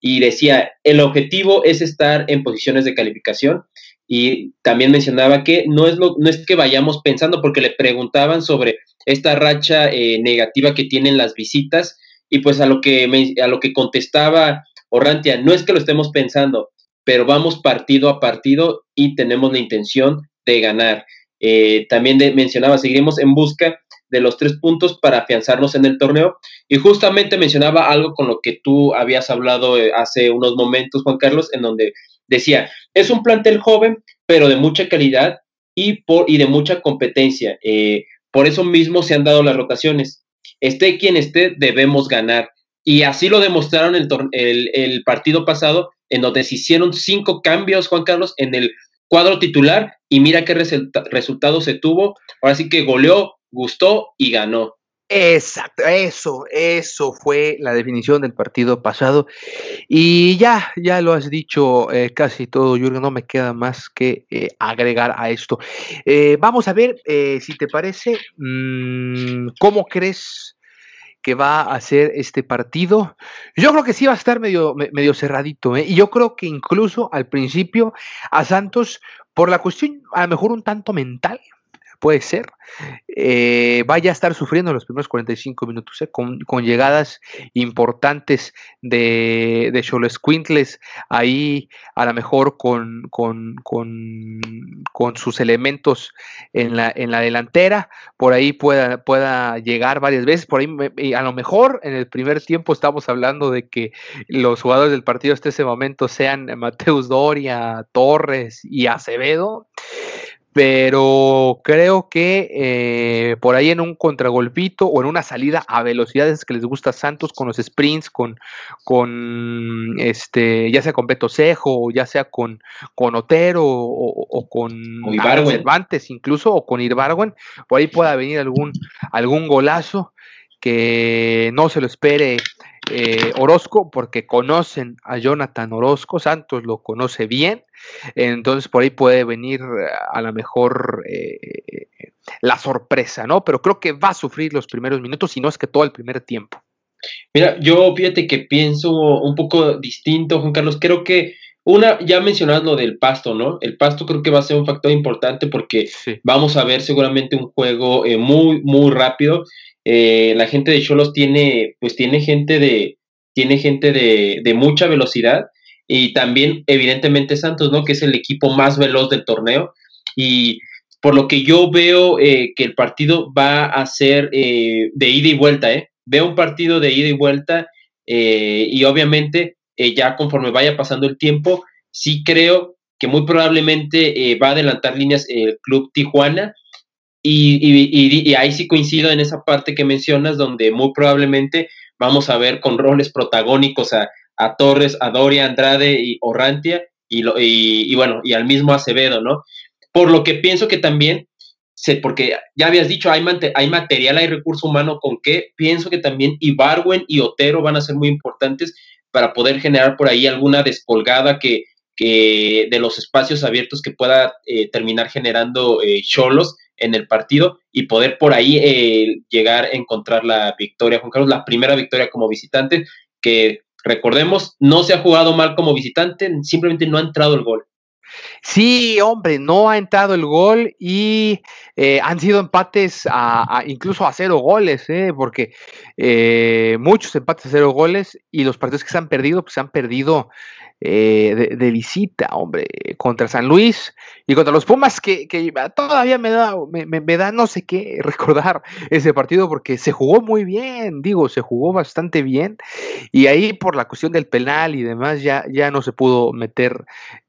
y decía, el objetivo es estar en posiciones de calificación y también mencionaba que no es, lo, no es que vayamos pensando, porque le preguntaban sobre esta racha eh, negativa que tienen las visitas y pues a lo que, a lo que contestaba Orrantia, no es que lo estemos pensando, pero vamos partido a partido y tenemos la intención de ganar. Eh, también mencionaba, seguiremos en busca de los tres puntos para afianzarnos en el torneo. Y justamente mencionaba algo con lo que tú habías hablado eh, hace unos momentos, Juan Carlos, en donde decía, es un plantel joven, pero de mucha calidad y, por, y de mucha competencia. Eh, por eso mismo se han dado las rotaciones. Esté quien esté, debemos ganar. Y así lo demostraron el, el, el partido pasado, en donde se hicieron cinco cambios, Juan Carlos, en el cuadro titular y mira qué resultado se tuvo. Ahora sí que goleó gustó y ganó. Exacto, eso, eso fue la definición del partido pasado. Y ya, ya lo has dicho eh, casi todo, Jürgen, no me queda más que eh, agregar a esto. Eh, vamos a ver, si te parece, mm, ¿cómo crees que va a ser este partido? Yo creo que sí va a estar medio, medio cerradito, y yo creo que incluso al principio a Santos, por la cuestión a lo mejor un tanto mental, puede ser, eh, vaya a estar sufriendo los primeros 45 minutos, eh, con, llegadas importantes de, de Quintles, ahí a lo mejor con, con, con, sus elementos en la, en la delantera, por ahí pueda, pueda llegar varias veces, por ahí a lo mejor en el primer tiempo estamos hablando de que los jugadores del partido hasta ese momento sean Mateus Doria, Torres y Acevedo pero creo que eh, por ahí en un contragolpito o en una salida a velocidades que les gusta a Santos con los sprints, con, con este, ya sea con Beto Cejo, o ya sea con, con Otero o, con Cervantes incluso, o con Irbarwen, por ahí pueda venir algún, algún golazo que no se lo espere eh, Orozco, porque conocen a Jonathan Orozco, Santos lo conoce bien, entonces por ahí puede venir eh, a lo mejor eh, la sorpresa, ¿no? Pero creo que va a sufrir los primeros minutos, si no es que todo el primer tiempo. Mira, yo fíjate que pienso un poco distinto, Juan Carlos, creo que una, ya mencionas lo del pasto, ¿no? El pasto creo que va a ser un factor importante porque vamos a ver seguramente un juego muy, muy rápido eh, la gente de Cholos tiene, pues tiene gente de, tiene gente de, de, mucha velocidad y también evidentemente Santos, ¿no? Que es el equipo más veloz del torneo y por lo que yo veo eh, que el partido va a ser eh, de ida y vuelta, ¿eh? Veo un partido de ida y vuelta y obviamente ya conforme vaya pasando el tiempo, sí creo que muy probablemente va a adelantar líneas el Club Tijuana y, ahí sí coincido en esa parte que mencionas, donde muy probablemente vamos a ver con roles protagónicos a, Torres, a Doria, Andrade y Orrantia, y, y, bueno, y al mismo Acevedo, ¿no? Por lo que pienso que también, porque ya habías dicho, hay, hay material, hay recurso humano con que pienso que también Ibarwen y Otero van a ser muy importantes para poder generar por ahí alguna descolgada que, que de los espacios abiertos que pueda eh, terminar generando eh, Cholos en el partido y poder por ahí eh, llegar a encontrar la victoria, Juan Carlos, la primera victoria como visitante, que recordemos, no se ha jugado mal como visitante, simplemente no ha entrado el gol. Sí, hombre, no ha entrado el gol y eh, han sido empates a, incluso a cero goles, eh, porque eh, muchos empates a cero goles y los partidos que se han perdido, pues se han perdido de, visita, hombre, contra San Luis y contra los Pumas, que, todavía me da, me, da no sé qué recordar ese partido porque se jugó muy bien, digo, se jugó bastante bien y ahí por la cuestión del penal y demás ya, ya no se pudo meter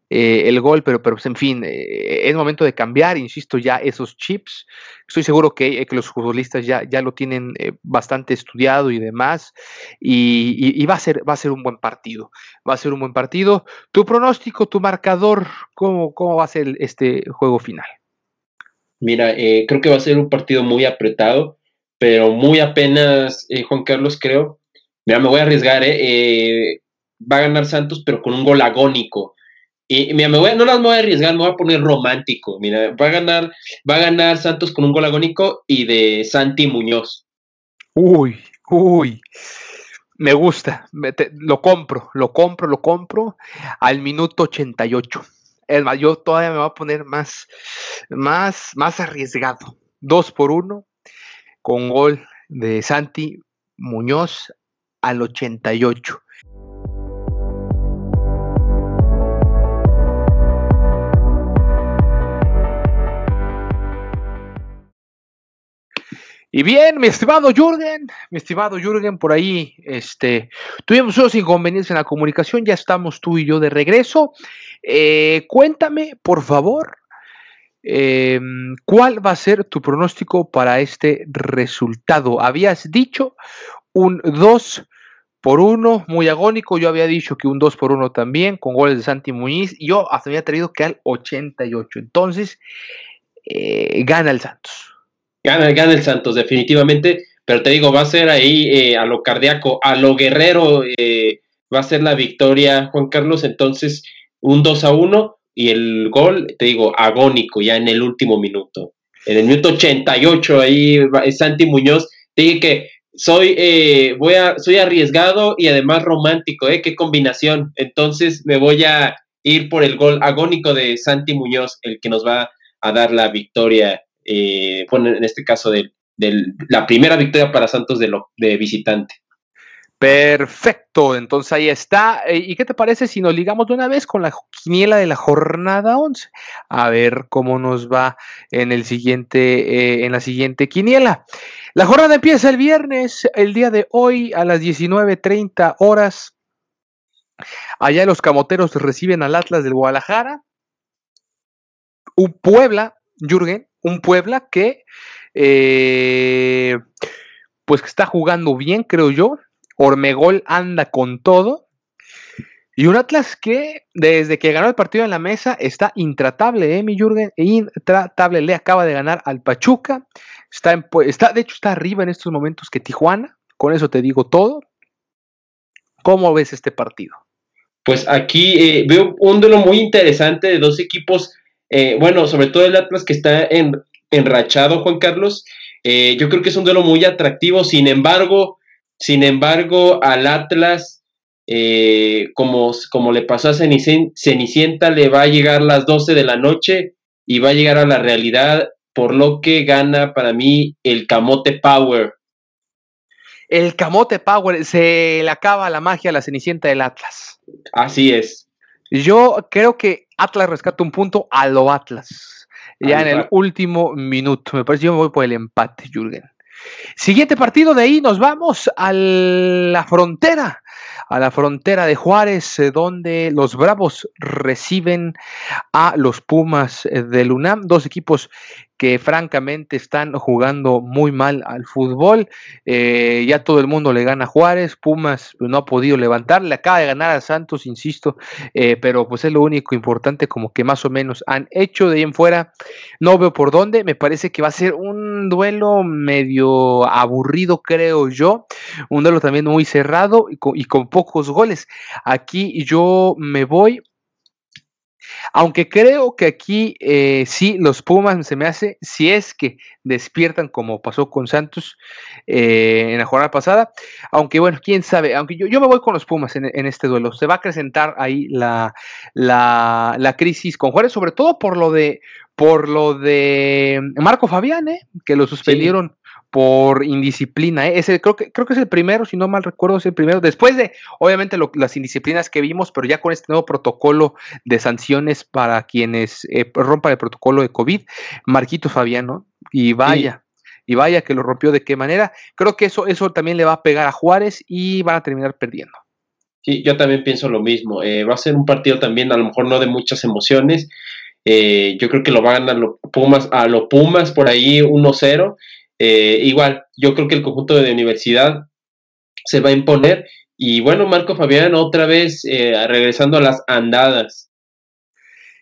eh, el gol, pero, pero pues, en fin, eh, es momento de cambiar, insisto, ya esos chips. Estoy seguro que, eh, los futbolistas ya, ya lo tienen bastante estudiado y demás, y, va, a ser, va a ser un buen partido. Va a ser un buen partido. Tu pronóstico, tu marcador, ¿cómo, cómo va a ser este juego final? Mira, creo que va a ser un partido muy apretado, pero muy apenas, Juan Carlos, creo. Mira, me voy a arriesgar, va a ganar Santos, pero con un gol agónico y mira, me voy, no las voy a arriesgar, me voy a poner romántico. Mira, va a ganar, va a ganar Santos con un gol agónico y de Santi Muñoz. Uy, uy. Me gusta, lo compro, lo compro, lo compro al minuto 88. Es más, yo todavía me voy a poner más, más, más arriesgado. Dos por uno, con gol de Santi Muñoz al 88. Y bien, mi estimado Jürgen, mi estimado Jürgen, por ahí este, tuvimos unos inconvenientes en la comunicación, ya estamos tú y yo de regreso. Eh, cuéntame, por favor, em, ¿cuál va a ser tu pronóstico para este resultado? Habías dicho un 2 por 1, muy agónico. Yo había dicho que un 2 por 1 también, con goles de Santi Muñiz. Yo hasta había traído que al 88. Entonces, eh, gana el Santos. Gana, el Santos, definitivamente. Pero te digo, va a ser ahí eh, a lo cardíaco, a lo guerrero, eh, va a ser la victoria, Juan Carlos. Entonces, un 2 a 1 y el gol, te digo, agónico ya en el último minuto. En el minuto 88, ahí Santi Muñoz. Te dije que soy, eh, voy a, soy arriesgado y además romántico, ¿eh? Qué combinación. Entonces, me voy a ir por el gol agónico de Santi Muñoz, el que nos va a dar la victoria eh, en este caso de, la primera victoria para Santos de, visitante. Perfecto, entonces ahí está. Eh, ¿Y qué te parece si nos ligamos de una vez con la quiniela de la jornada 11? A ver cómo nos va en el siguiente, eh, en la siguiente quiniela. La jornada empieza el viernes, el día de hoy a las 19:30 horas. Allá los camoteros reciben al Atlas del Guadalajara. Un Puebla, Jürgen, un Puebla que eh, pues que está jugando bien, creo yo. Ormegol anda con todo. Y un Atlas que desde que ganó el partido en la mesa está intratable, ¿eh, mi? Intratable. Le acaba de ganar al Pachuca. Está, está, de hecho, está arriba en estos momentos que Tijuana. Con eso te digo todo. ¿Cómo ves este partido? Pues aquí eh, veo un duelo muy interesante de dos equipos eh, bueno, sobre todo el Atlas que está en, enrachado, Juan Carlos, eh, yo creo que es un duelo muy atractivo, sin embargo, sin embargo, al Atlas, eh, como, como le pasó a Cenicienta, le va a llegar las 12 de la noche y va a llegar a la realidad, por lo que gana para mí el Camote Power. El Camote Power, se le acaba la magia a la Cenicienta del Atlas. Así es. Yo creo que Atlas rescata un punto a lo Atlas. Ya en el último minuto. Me parece que yo me voy por el empate, Jürgen. Siguiente partido de ahí nos vamos a la frontera, a la frontera de Juárez, eh, donde los Bravos reciben a los Pumas eh, del UNAM, dos equipos que francamente están jugando muy mal al fútbol. Eh, ya todo el mundo le gana a Juárez, Pumas no ha podido levantar, le acaba de ganar a Santos, insisto, eh, pero pues es lo único importante como que más o menos han hecho de ahí en fuera. No veo por dónde, me parece que va a ser un duelo medio aburrido, creo yo, un duelo también muy cerrado y con, y con pocos goles. Aquí yo me voy Aunque creo que aquí eh, sí los Pumas se me hace, si es que despiertan como pasó con Santos eh, en la jornada pasada, aunque bueno, quién sabe, aunque yo, yo me voy con los Pumas en, este duelo, se va a acrecentar ahí la, la, crisis con Juárez, sobre todo por lo de por lo de Marco Fabián, ¿eh? que lo suspendieron por indisciplina. ¿eh? Ese, creo, que, creo que es el primero, si no mal recuerdo, es el primero. Después de, obviamente, las indisciplinas que vimos, pero ya con este nuevo protocolo de sanciones para quienes eh, rompan el protocolo de COVID, Marquito Fabiano, y vaya. Y vaya que lo rompió de qué manera. Creo que eso, eso también le va a pegar a Juárez y van a terminar perdiendo. Sí, yo también pienso lo mismo. Eh, va a ser un partido también, a lo mejor no de muchas emociones. Eh, yo creo que lo van a ganar los Pumas, a los Pumas por ahí 1-0 eh, igual, yo creo que el conjunto de universidad se va a imponer. Y bueno, Marco Fabián otra vez eh, regresando a las andadas.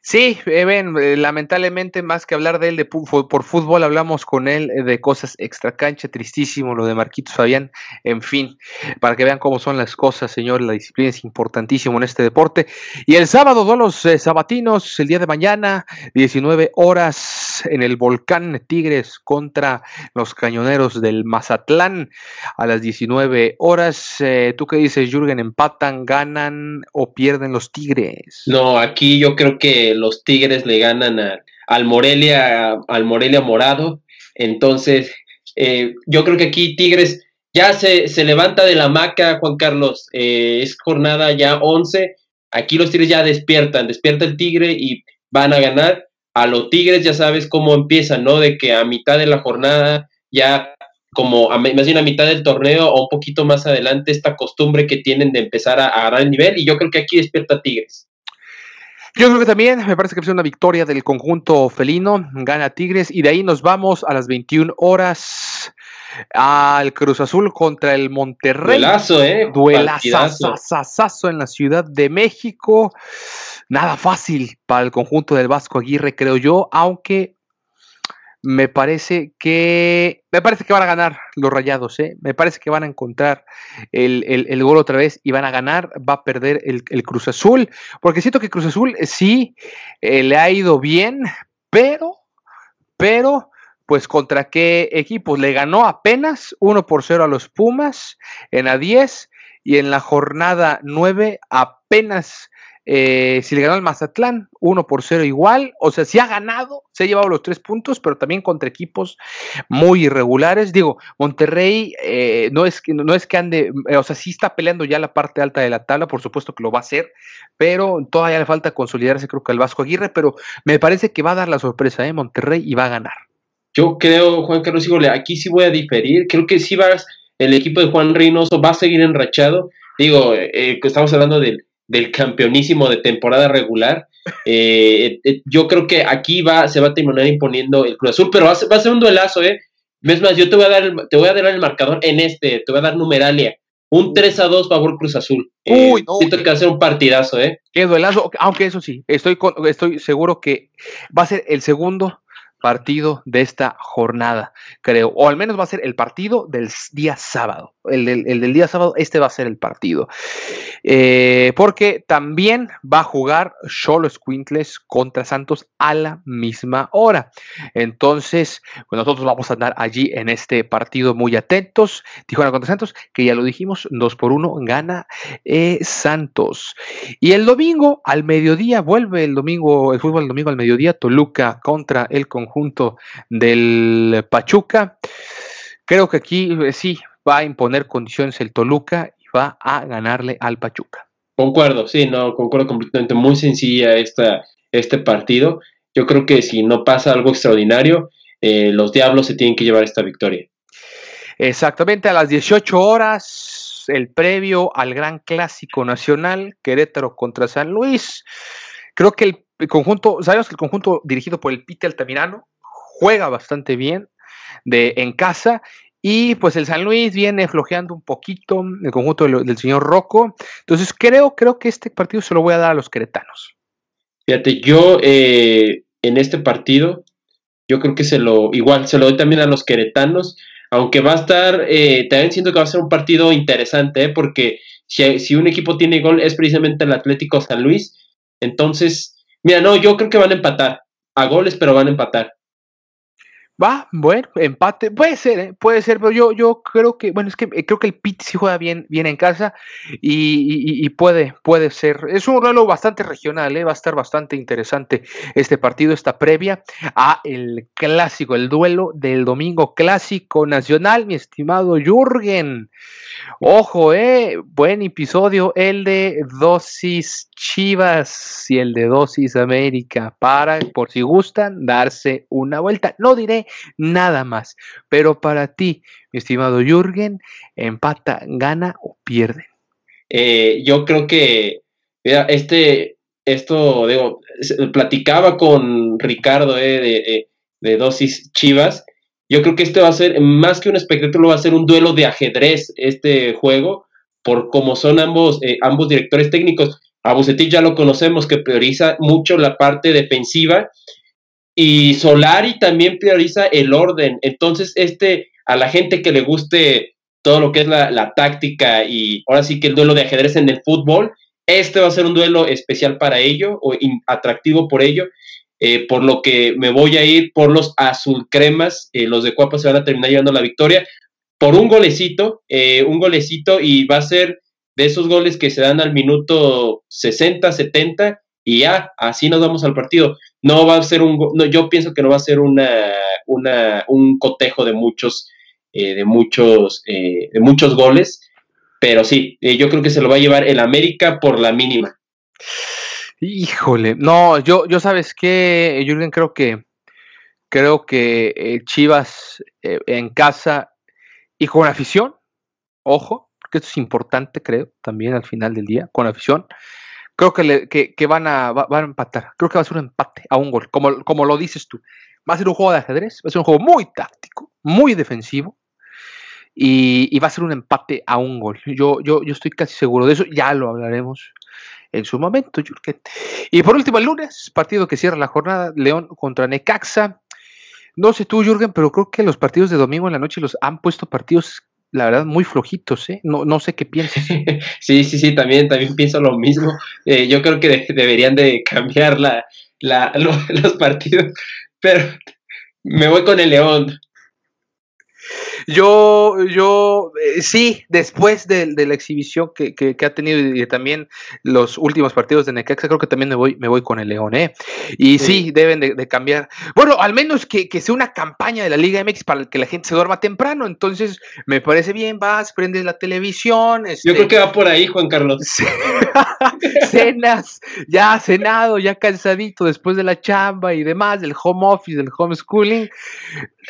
Sí, ven, eh, lamentablemente más que hablar de él de por fútbol, hablamos con él eh, de cosas extra cancha, tristísimo lo de Marquitos Fabián, en fin, para que vean cómo son las cosas, señor, la disciplina es importantísimo en este deporte. Y el sábado, dos los eh, sabatinos, el día de mañana, 19 horas en el volcán Tigres contra los cañoneros del Mazatlán a las 19 horas. ¿Tú qué dices, Jürgen? ¿Empatan, ganan o pierden los Tigres? No, aquí yo creo que los Tigres le ganan al Morelia, al Morelia Morado. Entonces, eh, yo creo que aquí Tigres ya se, levanta de la maca, Juan Carlos. Eh, es jornada ya 11. Aquí los Tigres ya despiertan, despierta el Tigre y van a ganar. A los Tigres ya sabes cómo empiezan, ¿no? De que a mitad de la jornada ya como a, más bien a mitad del torneo o un poquito más adelante esta costumbre que tienen de empezar a, a el nivel y yo creo que aquí despierta Tigres. Yo creo que también me parece que es una victoria del conjunto felino, gana Tigres y de ahí nos vamos a las 21 horas al Cruz Azul contra el Monterrey. Duelazo, ¿eh? Duelazo en la Ciudad de México. Nada fácil para el conjunto del Vasco Aguirre, creo yo, aunque me parece que me parece que van a ganar los rayados, ¿eh? me parece que van a encontrar el, gol otra vez y van a ganar, va a perder el, Cruz Azul, porque siento que Cruz Azul sí eh, le ha ido bien, pero, pero, pues contra qué equipos, le ganó apenas 1 por 0 a los Pumas en a 10 y en la jornada 9 apenas eh, si le ganó al Mazatlán, 1 por 0 igual. O sea, si ha ganado, se ha llevado los tres puntos, pero también contra equipos muy irregulares. Digo, Monterrey eh, no, es que, no es que ande, eh, o sea, sí está peleando ya la parte alta de la tabla, por supuesto que lo va a hacer, pero todavía le falta consolidarse, creo que al Vasco Aguirre, pero me parece que va a dar la sorpresa, ¿eh? Monterrey y va a ganar. Yo creo, Juan Carlos Híjole, aquí sí voy a diferir. Creo que sí va, el equipo de Juan Reynoso va a seguir enrachado. Digo, estamos hablando del del campeonísimo de temporada regular. Eh, eh, yo creo que aquí va, se va a terminar imponiendo el Cruz Azul, pero va a, ser, un duelazo, ¿eh? Es más, yo te voy a dar el, te voy a dar el marcador en este, te voy a dar numeralia. Un 3 a 2 favor Cruz Azul. Eh, Uy, no. Siento que va a ser un partidazo, ¿eh? Qué duelazo, aunque eso sí, estoy, estoy seguro que va a ser el segundo partido de esta jornada, creo, o al menos va a ser el partido del día sábado. El del, día sábado, este va a ser el partido. Eh, porque también va a jugar Cholo Squintles contra Santos a la misma hora. Entonces, pues nosotros vamos a andar allí en este partido muy atentos. Tijuana contra Santos, que ya lo dijimos, 2 por 1 gana eh, Santos. Y el domingo al mediodía, vuelve el domingo, el fútbol el domingo al mediodía, Toluca contra el conjunto conjunto del Pachuca. Creo que aquí eh, sí va a imponer condiciones el Toluca y va a ganarle al Pachuca. Concuerdo, sí, no, concuerdo completamente. Muy sencilla esta, este partido. Yo creo que si no pasa algo extraordinario, eh, los Diablos se tienen que llevar esta victoria. Exactamente, a las 18 horas, el previo al Gran Clásico Nacional, Querétaro contra San Luis. Creo que el el conjunto, sabemos que el conjunto dirigido por el Pite Altamirano juega bastante bien de, en casa y pues el San Luis viene flojeando un poquito, el conjunto del, señor Rocco. Entonces creo, creo que este partido se lo voy a dar a los queretanos. Fíjate, yo eh, en este partido, yo creo que se lo, igual, se lo doy también a los queretanos, aunque va a estar, eh, también siento que va a ser un partido interesante, ¿eh? porque si, si un equipo tiene gol es precisamente el Atlético San Luis. Entonces, Mira, no, yo creo que van a empatar. A goles, pero van a empatar. Va, bueno, empate, puede ser, ¿eh? puede ser, pero yo, yo creo que, bueno, es que eh, creo que el Pit sí juega bien, bien en casa y, puede, puede ser. Es un duelo bastante regional, ¿eh? va a estar bastante interesante este partido, esta previa a el clásico, el duelo del domingo clásico nacional, mi estimado Jürgen. Ojo, eh, buen episodio, el de Dosis Chivas y el de Dosis América, para, por si gustan, darse una vuelta. No diré nada más, pero para ti, mi estimado Jürgen, empata, gana o pierde. Eh, yo creo que, mira, este, esto, digo, platicaba con Ricardo eh, de, de Dosis Chivas yo creo que este va a ser, más que un espectáculo, va a ser un duelo de ajedrez este juego, por como son ambos, eh, ambos directores técnicos. A Bucetich ya lo conocemos, que prioriza mucho la parte defensiva, y Solari también prioriza el orden. Entonces, este, a la gente que le guste todo lo que es la, la táctica y ahora sí que el duelo de ajedrez en el fútbol, este va a ser un duelo especial para ello o atractivo por ello. Eh, por lo que me voy a ir por los azul cremas, eh, los de Cuapa se van a terminar llevando la victoria por un golecito, eh, un golecito y va a ser de esos goles que se dan al minuto 60, 70 y ya, así nos vamos al partido. No va a ser un, no, yo pienso que no va a ser una, una un cotejo de muchos, de muchos, de muchos goles, pero sí, yo creo que se lo va a llevar el América por la mínima. Híjole, no, yo, sabes que, Jürgen, creo que creo que eh, Chivas eh, en casa y con afición, ojo, porque esto es importante, creo, también al final del día, con afición, creo que, van, a, empatar, creo que va a ser un empate a un gol, como, lo dices tú. Va a ser un juego de ajedrez, va a ser un juego muy táctico, muy defensivo, y, va a ser un empate a un gol. Yo, yo estoy casi seguro de eso, ya lo hablaremos en su momento, Jürgen. Y por último, el lunes, partido que cierra la jornada, León contra Necaxa. No sé tú, Jürgen, pero creo que los partidos de domingo en la noche los han puesto partidos, la verdad, muy flojitos, ¿eh? No, no sé qué piensas. sí, sí, sí, también, también pienso lo mismo. Eh, yo creo que deberían de cambiar la, la, los partidos, pero me voy con el León. Yo, yo, eh, sí, después de, la exhibición que, ha tenido y también los últimos partidos de Necaxa, creo que también me voy, me voy con el León, ¿eh? Y sí, deben de, cambiar. Bueno, al menos que, sea una campaña de la Liga MX para que la gente se duerma temprano. Entonces, me parece bien, vas, prendes la televisión. Este yo creo que va por ahí, Juan Carlos. Cenas, ya cenado, ya cansadito después de la chamba y demás, del home office, del homeschooling.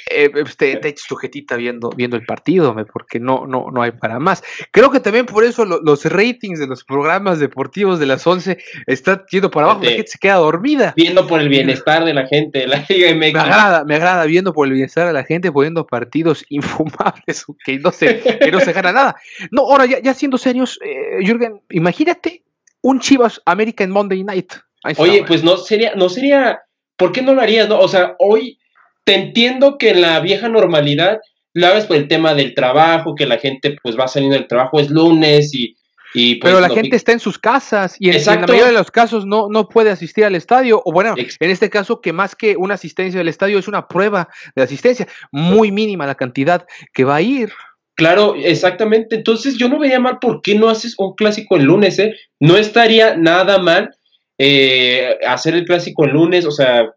Eh, pues, te, te echas tu jetita viendo, viendo el partido, porque no, no, no hay para más. Creo que también por eso los ratings de los programas deportivos de las 11 están yendo para abajo, la gente se queda dormida. Viendo por el bienestar de la gente, la Liga Me agrada, me agrada viendo por el bienestar de la gente, poniendo partidos infumables que no se, que no se gana nada. No, ahora ya, ya siendo serios, eh, Jürgen, imagínate un Chivas América en Monday Night. Oye, pues no sería, no sería, ¿por qué no lo harías? No? O sea, hoy te entiendo que en la vieja normalidad lo hagas por el tema del trabajo, que la gente pues va saliendo del trabajo, es lunes y... y pues, Pero la gente está en sus casas y en, la mayoría de los casos no, no puede asistir al estadio, o bueno, en este caso que más que una asistencia del estadio es una prueba de asistencia, muy mínima la cantidad que va a ir. Claro, exactamente. Entonces yo no veía mal por qué no haces un clásico el lunes, ¿eh? No estaría nada mal eh, hacer el clásico el lunes, o sea,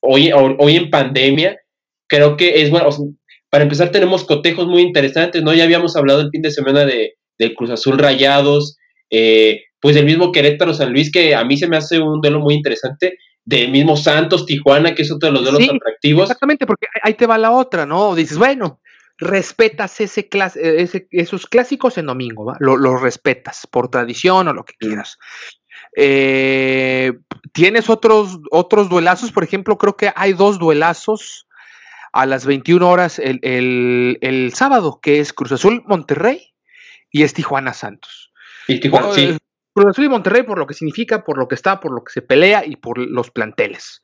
hoy, hoy en pandemia, creo que es bueno. para empezar, tenemos cotejos muy interesantes, ¿no? Ya habíamos hablado el fin de semana de, del Cruz Azul Rayados, eh, pues el mismo Querétaro San Luis, que a mí se me hace un duelo muy interesante, del mismo Santos Tijuana, que es otro de los duelos atractivos. Exactamente, porque ahí te va la otra, ¿no? Dices, bueno, respetas ese, ese esos clásicos en domingo, ¿va? Lo, los respetas por tradición o lo que quieras. Eh, Tienes otros, otros duelazos, por ejemplo, creo que hay dos duelazos a las 21 horas el, sábado, que es Cruz Azul Monterrey y es Tijuana Santos. Y Tijuana, sí. Cruz Azul y Monterrey por lo que significa, por lo que está, por lo que se pelea y por los planteles.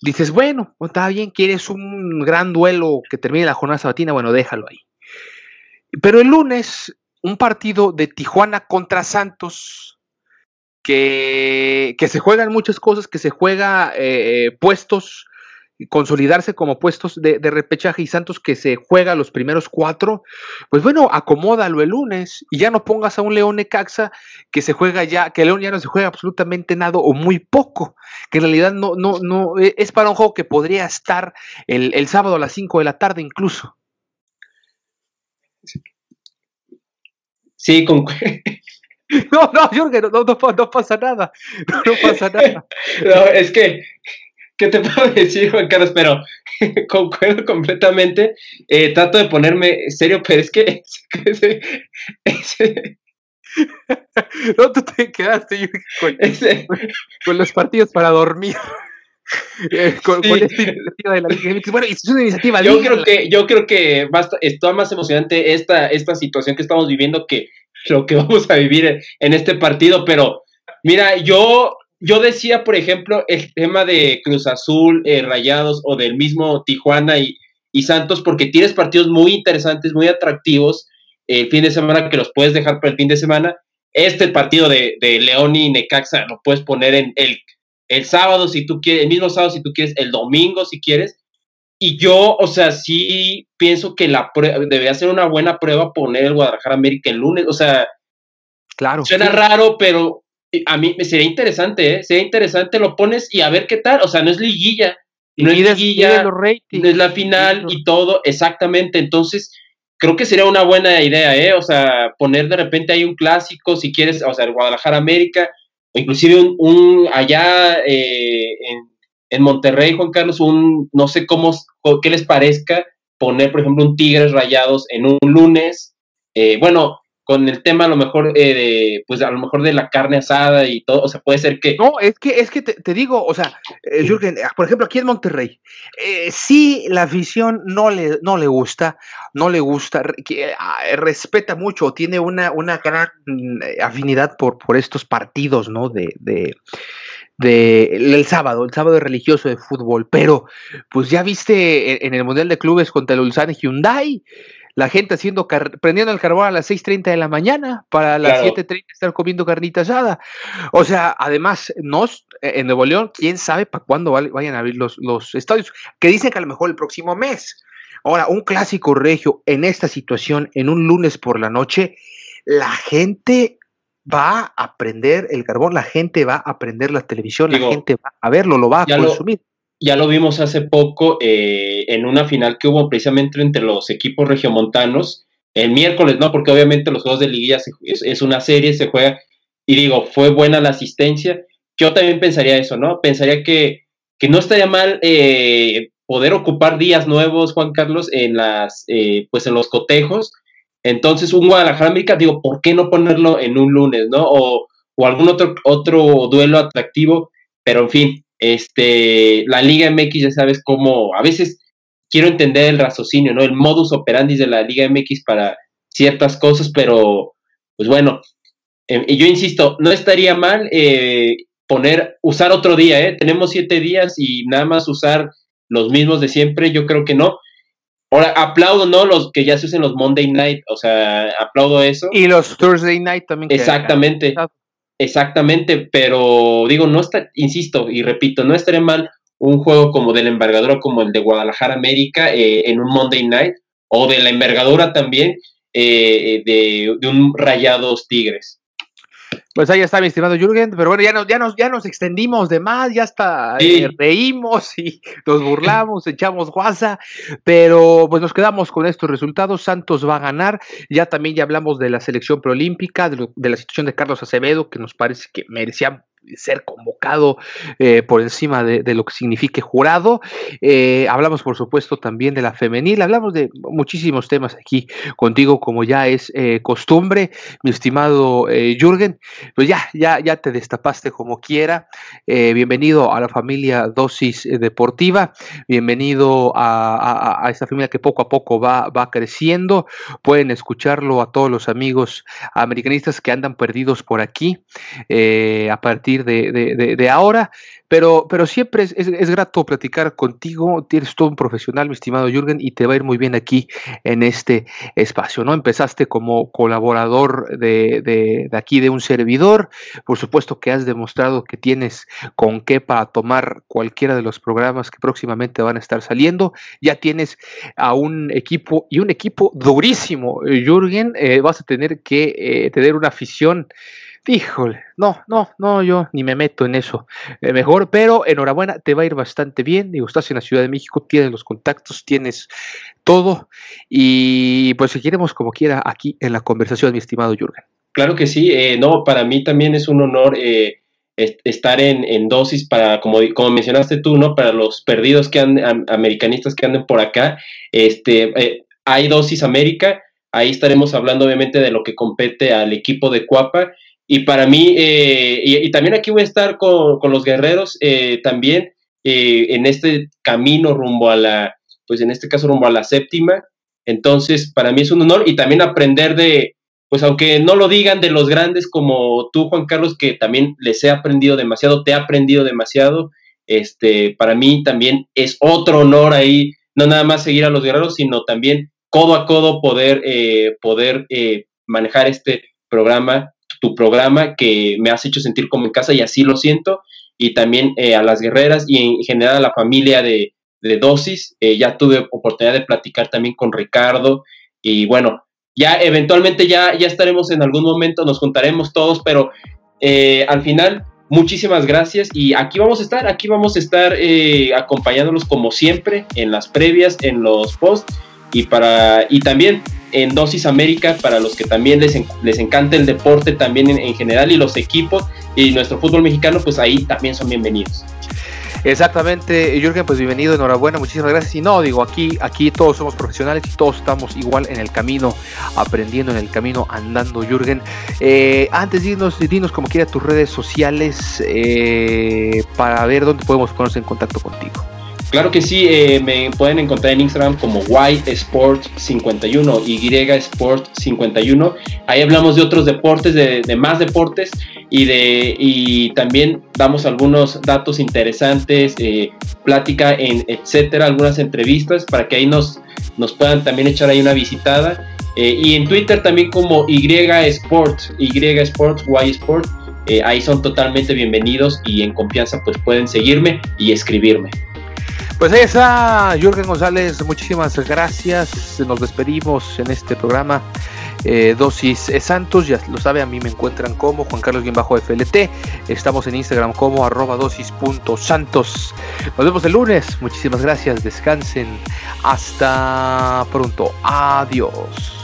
Dices, bueno, está bien, quieres un gran duelo que termine la jornada sabatina, bueno, déjalo ahí. Pero el lunes, un partido de Tijuana contra Santos que, que se juegan muchas cosas, que se juega eh, puestos consolidarse como puestos de, repechaje y Santos que se juega los primeros cuatro, pues bueno, acomódalo el lunes y ya no pongas a un León Necaxa que se juega ya, que León ya no se juega absolutamente nada o muy poco, que en realidad no, no, no, e, es para un juego que podría estar el, sábado a las 5 de la tarde incluso. Sí, con... No, no, Jorge, no, no, pasa nada. No, pasa nada. no, es que ¿Qué te puedo decir, Juan Carlos? Pero concuerdo completamente. Eh, trato de ponerme serio, pero es que no, tú te quedaste con, los partidos para dormir. Eh, con, esta iniciativa de la Liga Bueno, es una iniciativa. Yo creo que, yo creo que está más emocionante esta, esta situación que estamos viviendo que lo que vamos a vivir en este partido. Pero mira, yo yo decía, por ejemplo, el tema de Cruz Azul, eh, Rayados o del mismo Tijuana y, Santos, porque tienes partidos muy interesantes, muy atractivos el fin de semana que los puedes dejar para el fin de semana. Este partido de, León y Necaxa lo puedes poner en el, el sábado si tú quieres, el mismo sábado si tú quieres, el domingo si quieres. Y yo, o sea, sí pienso que la debería ser una buena prueba poner el Guadalajara América el lunes. O sea, claro. Suena raro, pero a mí me sería interesante, ¿eh? Sería interesante, lo pones y a ver qué tal. O sea, no es liguilla, no es liguilla, no es la final y todo, exactamente. Entonces, creo que sería una buena idea, ¿eh? O sea, poner de repente ahí un clásico, si quieres, o sea, el Guadalajara América, o inclusive un, allá eh, en, en, Monterrey, Juan Carlos, un, no sé cómo, qué les parezca poner, por ejemplo, un Tigres Rayados en un lunes. Eh, bueno, con el tema a lo mejor eh, de, pues a lo mejor de la carne asada y todo, o sea, puede ser que... No, es que, es que te, digo, o sea, eh, Jürgen, por ejemplo, aquí en Monterrey, eh, sí la afición no le, no le gusta, no le gusta, que, ah, respeta mucho, tiene una, una gran mm, afinidad por, por estos partidos, ¿no? De, de, de el sábado, el sábado religioso de fútbol, pero pues ya viste en, el Mundial de Clubes contra el Ulsan Hyundai, la gente haciendo prendiendo el carbón a las 6.30 de la mañana para las 7.30 estar comiendo carnita asada. O sea, además, nos, en Nuevo León, quién sabe para cuándo vayan a abrir los, los estadios, que dicen que a lo mejor el próximo mes. Ahora, un clásico regio en esta situación, en un lunes por la noche, la gente va a prender el carbón, la gente va a prender la televisión, la gente va a verlo, lo va a consumir ya lo vimos hace poco eh, en una final que hubo precisamente entre los equipos regiomontanos, el miércoles, ¿no? Porque obviamente los juegos de liguilla es, una serie, se juega, y digo, fue buena la asistencia. Yo también pensaría eso, ¿no? Pensaría que, que no estaría mal eh, poder ocupar días nuevos, Juan Carlos, en las, eh, pues en los cotejos. Entonces, un Guadalajara América, digo, ¿por qué no ponerlo en un lunes, ¿no? O, o algún otro, otro duelo atractivo, pero en fin, este, la Liga MX ya sabes cómo, a veces quiero entender el raciocinio, ¿no? El modus operandi de la Liga MX para ciertas cosas, pero pues bueno, em, yo insisto, no estaría mal eh, poner, usar otro día, ¿eh? Tenemos siete días y nada más usar los mismos de siempre, yo creo que no. Ahora, aplaudo, ¿no? Los que ya se usen los Monday Night, o sea, aplaudo eso. Y los Thursday Night también. Exactamente. Exactamente, pero digo, no está, insisto y repito, no estaría mal un juego como de la envergadura como el de Guadalajara América eh, en un Monday Night o de la envergadura también eh, de, de, un Rayados Tigres. Pues ahí está mi estimado Jürgen, pero bueno, ya nos, ya nos, ya nos extendimos de más, ya hasta eh, reímos y nos burlamos, echamos guasa, pero pues nos quedamos con estos resultados. Santos va a ganar, ya también ya hablamos de la selección preolímpica, de, de la situación de Carlos Acevedo, que nos parece que merecía ser convocado eh, por encima de, lo que signifique jurado. Eh, hablamos, por supuesto, también de la femenil, hablamos de muchísimos temas aquí contigo, como ya es eh, costumbre, mi estimado Jürgen. Pues ya, ya, ya te destapaste como quiera. bienvenido a la familia Dosis Deportiva, bienvenido a, esta familia que poco a poco va, va creciendo. Pueden escucharlo a todos los amigos americanistas que andan perdidos por aquí a partir de, ahora, pero, pero siempre es, es, grato platicar contigo, tienes todo un profesional, mi estimado Jürgen, y te va a ir muy bien aquí en este espacio, ¿no? Empezaste como colaborador de, aquí de un servidor, por supuesto que has demostrado que tienes con qué para tomar cualquiera de los programas que próximamente van a estar saliendo, ya tienes a un equipo y un equipo durísimo, Jürgen, eh, vas a tener que eh, tener una afición Híjole, no, no, no, yo ni me meto en eso. Eh, mejor, pero enhorabuena, te va a ir bastante bien. Digo, estás en la Ciudad de México, tienes los contactos, tienes todo. Y pues seguiremos como quiera aquí en la conversación, mi estimado Jürgen. Claro que sí, eh, no, para mí también es un honor eh, estar en, dosis para, como, como mencionaste tú, ¿no? Para los perdidos que han, americanistas que anden por acá. Este, hay dosis América, ahí estaremos hablando obviamente de lo que compete al equipo de Cuapa y para mí, eh, y, también aquí voy a estar con, los guerreros, eh, también eh, en este camino rumbo a la, pues en este caso rumbo a la séptima. Entonces, para mí es un honor y también aprender de, pues aunque no lo digan de los grandes como tú, Juan Carlos, que también les he aprendido demasiado, te he aprendido demasiado, este, para mí también es otro honor ahí, no nada más seguir a los guerreros, sino también codo a codo poder, poder manejar este programa tu programa que me has hecho sentir como en casa y así lo siento. Y también eh, a las guerreras y en general a la familia de, Dosis. Eh, ya tuve oportunidad de platicar también con Ricardo y bueno, ya eventualmente ya, ya estaremos en algún momento, nos juntaremos todos, pero eh, al final muchísimas gracias y aquí vamos a estar, aquí vamos a estar acompañándolos como siempre en las previas, en los posts y para y también en Dosis América para los que también les, les encanta el deporte también en, general y los equipos y nuestro fútbol mexicano, pues ahí también son bienvenidos. Exactamente, Jürgen, pues bienvenido, enhorabuena, muchísimas gracias. Y no, digo, aquí, aquí todos somos profesionales y todos estamos igual en el camino, aprendiendo en el camino, andando, Jürgen. Eh, antes dinos, dinos como quiera tus redes sociales eh, para ver dónde podemos ponernos en contacto contigo. Claro que sí, eh, me pueden encontrar en Instagram como YSport51, YSport51. Ahí hablamos de otros deportes, de, más deportes y, de, y también damos algunos datos interesantes, eh, plática, en, etcétera, algunas entrevistas para que ahí nos, nos puedan también echar ahí una visitada. Eh, y en Twitter también como YSport, YSport, YSport. ahí son totalmente bienvenidos y en confianza pues pueden seguirme y escribirme. Pues ahí está Jürgen González, muchísimas gracias. Nos despedimos en este programa. Eh, dosis Santos, ya lo sabe, a mí me encuentran como Juan Carlos-FLT. Estamos en Instagram como arroba dosis.santos. Nos vemos el lunes. Muchísimas gracias. Descansen. Hasta pronto. Adiós.